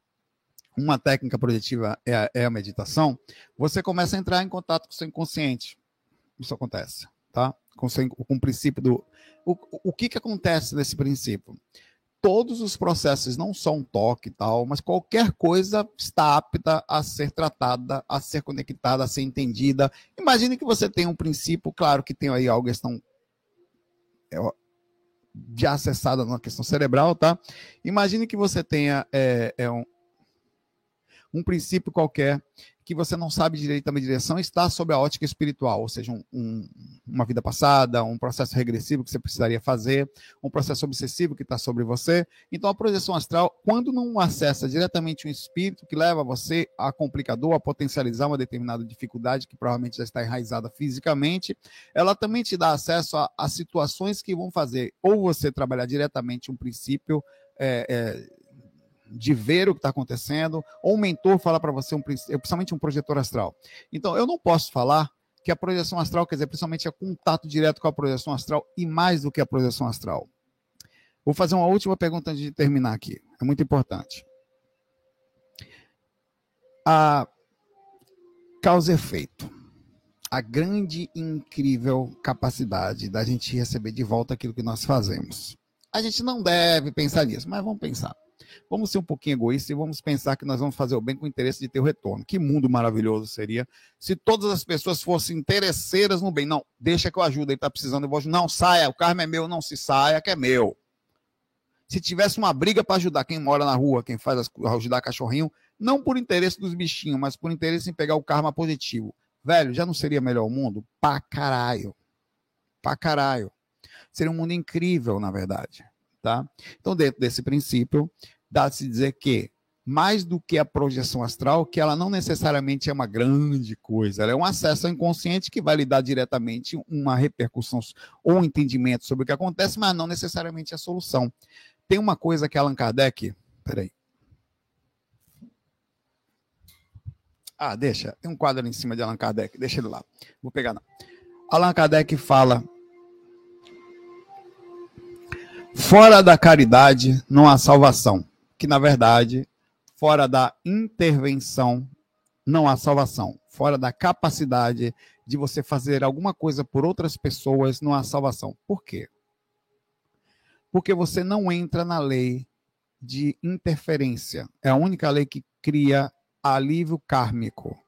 uma técnica projetiva é a, é a, meditação, você começa a entrar em contato com o seu inconsciente. Isso acontece, tá? Com, seu, com o princípio do. O, o que, que acontece nesse princípio? Todos os processos, não só um toque e tal, mas qualquer coisa está apta a ser tratada, a ser conectada, a ser entendida. Imagine que você tem um princípio, claro que tem aí algo questão é, já acessada na questão cerebral, tá? Imagine que você tenha é, é um, um princípio qualquer que você não sabe direito a direção está sob a ótica espiritual, ou seja, um, um, uma vida passada, um processo regressivo que você precisaria fazer, um processo obsessivo que está sobre você. Então, a projeção astral, quando não acessa diretamente um espírito que leva você a complicador, a potencializar uma determinada dificuldade que provavelmente já está enraizada fisicamente, ela também te dá acesso a, a situações que vão fazer ou você trabalhar diretamente um princípio. É, é, de ver o que está acontecendo, ou um mentor fala para você, um, principalmente um projetor astral. Então, eu não posso falar que a projeção astral, quer dizer, principalmente é contato direto com a projeção astral e mais do que a projeção astral. Vou fazer uma última pergunta antes de terminar aqui. É muito importante. A causa e efeito. A grande e incrível capacidade da gente receber de volta aquilo que nós fazemos. A gente não deve pensar nisso, mas vamos pensar. Vamos ser um pouquinho egoístas e vamos pensar que nós vamos fazer o bem com o interesse de ter o retorno. Que mundo maravilhoso seria se todas as pessoas fossem interesseiras no bem. Não, deixa que eu ajudo, ele está precisando, eu vou Não, saia, o carro é meu, não se saia, que é meu. Se tivesse uma briga para ajudar quem mora na rua, quem faz as, ajudar cachorrinho, não por interesse dos bichinhos, mas por interesse em pegar o karma positivo. Velho, já não seria melhor o mundo? Pra caralho. Pra caralho. Seria um mundo incrível, na verdade. Tá? Então, dentro desse princípio, dá-se dizer que, mais do que a projeção astral, que ela não necessariamente é uma grande coisa, ela é um acesso ao inconsciente que vai lhe dar diretamente uma repercussão ou um entendimento sobre o que acontece, mas não necessariamente a solução. Tem uma coisa que Allan Kardec. Peraí. Ah, deixa. Tem um quadro ali em cima de Allan Kardec. Deixa ele lá. Vou pegar, não. Allan Kardec fala Fora da caridade não há salvação. Que, na verdade, fora da intervenção não há salvação. Fora da capacidade de você fazer alguma coisa por outras pessoas não há salvação. Por quê? Porque você não entra na lei de interferência. É a única lei que cria alívio kármico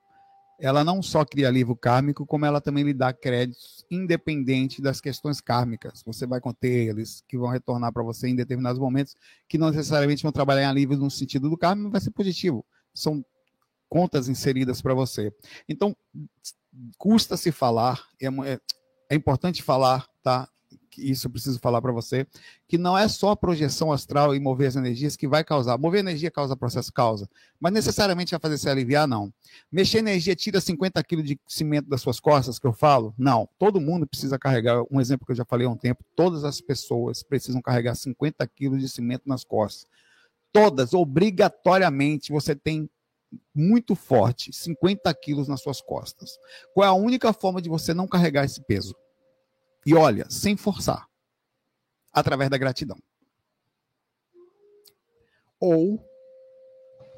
ela não só cria livro kármico, como ela também lhe dá créditos independente das questões kármicas. Você vai conter eles que vão retornar para você em determinados momentos, que não necessariamente vão trabalhar em livros no sentido do kármico, vai ser positivo. São contas inseridas para você. Então, custa se falar, é, é, é importante falar, tá? Isso eu preciso falar para você, que não é só a projeção astral e mover as energias que vai causar. Mover energia causa processo, causa. Mas necessariamente vai fazer se aliviar, não. Mexer energia tira 50 quilos de cimento das suas costas, que eu falo? Não. Todo mundo precisa carregar, um exemplo que eu já falei há um tempo, todas as pessoas precisam carregar 50 quilos de cimento nas costas. Todas, obrigatoriamente, você tem muito forte, 50 quilos nas suas costas. Qual é a única forma de você não carregar esse peso? E olha, sem forçar, através da gratidão. Ou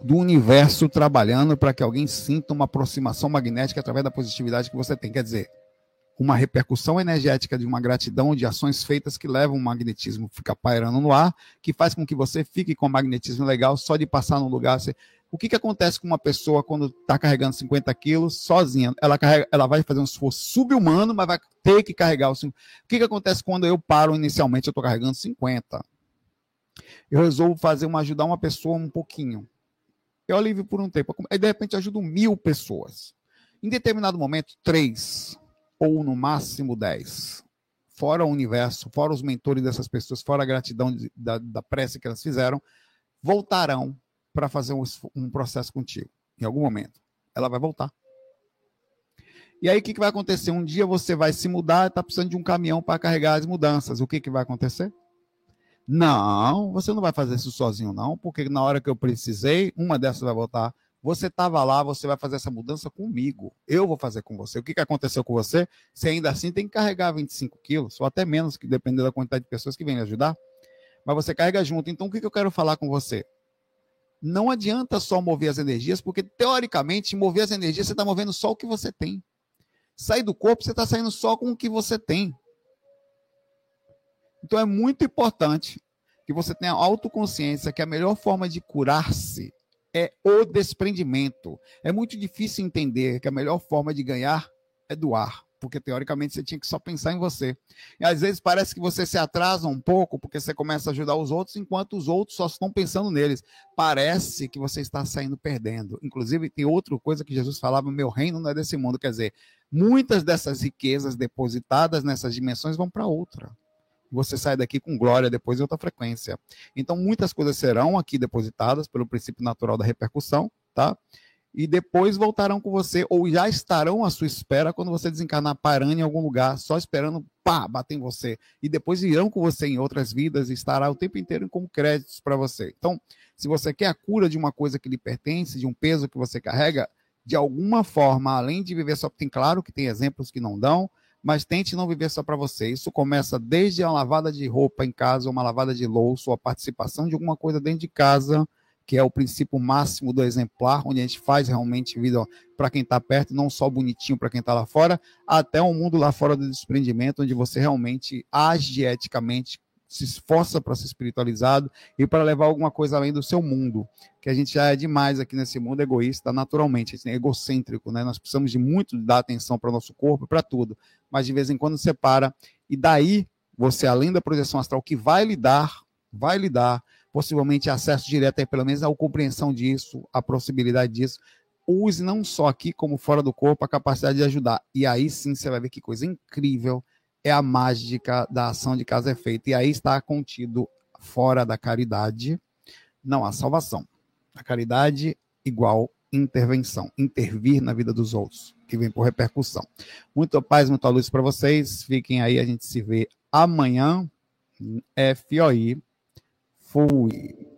do universo trabalhando para que alguém sinta uma aproximação magnética através da positividade que você tem. Quer dizer, uma repercussão energética de uma gratidão de ações feitas que levam o magnetismo ficar pairando no ar, que faz com que você fique com o magnetismo legal só de passar num lugar. Você... O que, que acontece com uma pessoa quando está carregando 50 quilos sozinha? Ela, carrega, ela vai fazer um esforço subhumano, mas vai ter que carregar os. O que, que acontece quando eu paro inicialmente? Eu estou carregando 50. Eu resolvo fazer uma ajudar uma pessoa um pouquinho. Eu alivio por um tempo. Aí, de repente, ajudo mil pessoas. Em determinado momento, três ou no máximo 10. Fora o universo, fora os mentores dessas pessoas, fora a gratidão de, da, da prece que elas fizeram, voltarão para fazer um, um, processo contigo, em algum momento. Ela vai voltar. E aí o que, que vai acontecer? Um dia você vai se mudar está precisando de um caminhão para carregar as mudanças. O que, que vai acontecer? Não, você não vai fazer isso sozinho, não, porque na hora que eu precisei, uma dessas vai voltar você estava lá, você vai fazer essa mudança comigo. Eu vou fazer com você. O que, que aconteceu com você? Você ainda assim tem que carregar 25 quilos, ou até menos, que dependendo da quantidade de pessoas que vêm ajudar. Mas você carrega junto. Então, o que, que eu quero falar com você? Não adianta só mover as energias, porque teoricamente, mover as energias, você está movendo só o que você tem. Sair do corpo, você está saindo só com o que você tem. Então, é muito importante que você tenha autoconsciência que a melhor forma de curar-se é o desprendimento. É muito difícil entender que a melhor forma de ganhar é doar, porque teoricamente você tinha que só pensar em você. E às vezes parece que você se atrasa um pouco porque você começa a ajudar os outros enquanto os outros só estão pensando neles. Parece que você está saindo perdendo. Inclusive, tem outra coisa que Jesus falava: meu reino não é desse mundo. Quer dizer, muitas dessas riquezas depositadas nessas dimensões vão para outra você sai daqui com glória depois em outra frequência. Então, muitas coisas serão aqui depositadas pelo princípio natural da repercussão, tá? E depois voltarão com você, ou já estarão à sua espera quando você desencarnar parando em algum lugar, só esperando, pá, bater em você. E depois irão com você em outras vidas e estará o tempo inteiro como créditos para você. Então, se você quer a cura de uma coisa que lhe pertence, de um peso que você carrega, de alguma forma, além de viver só, tem claro que tem exemplos que não dão, mas tente não viver só para você. Isso começa desde a lavada de roupa em casa, uma lavada de louça, ou a participação de alguma coisa dentro de casa, que é o princípio máximo do exemplar, onde a gente faz realmente vida para quem está perto, não só bonitinho para quem está lá fora, até um mundo lá fora do desprendimento, onde você realmente age eticamente se esforça para ser espiritualizado e para levar alguma coisa além do seu mundo, que a gente já é demais aqui nesse mundo egoísta, naturalmente, assim, egocêntrico, né? Nós precisamos de muito dar atenção para o nosso corpo, para tudo, mas de vez em quando você para e daí você, além da projeção astral que vai lhe dar, vai lhe dar possivelmente acesso direto aí, pelo menos a compreensão disso, a possibilidade disso, use não só aqui como fora do corpo a capacidade de ajudar. E aí sim você vai ver que coisa incrível é a mágica da ação de casa é feita. E aí está contido fora da caridade, não há salvação. A caridade igual intervenção, intervir na vida dos outros, que vem por repercussão. Muito paz, muita luz para vocês. Fiquem aí, a gente se vê amanhã. FOI. Fui.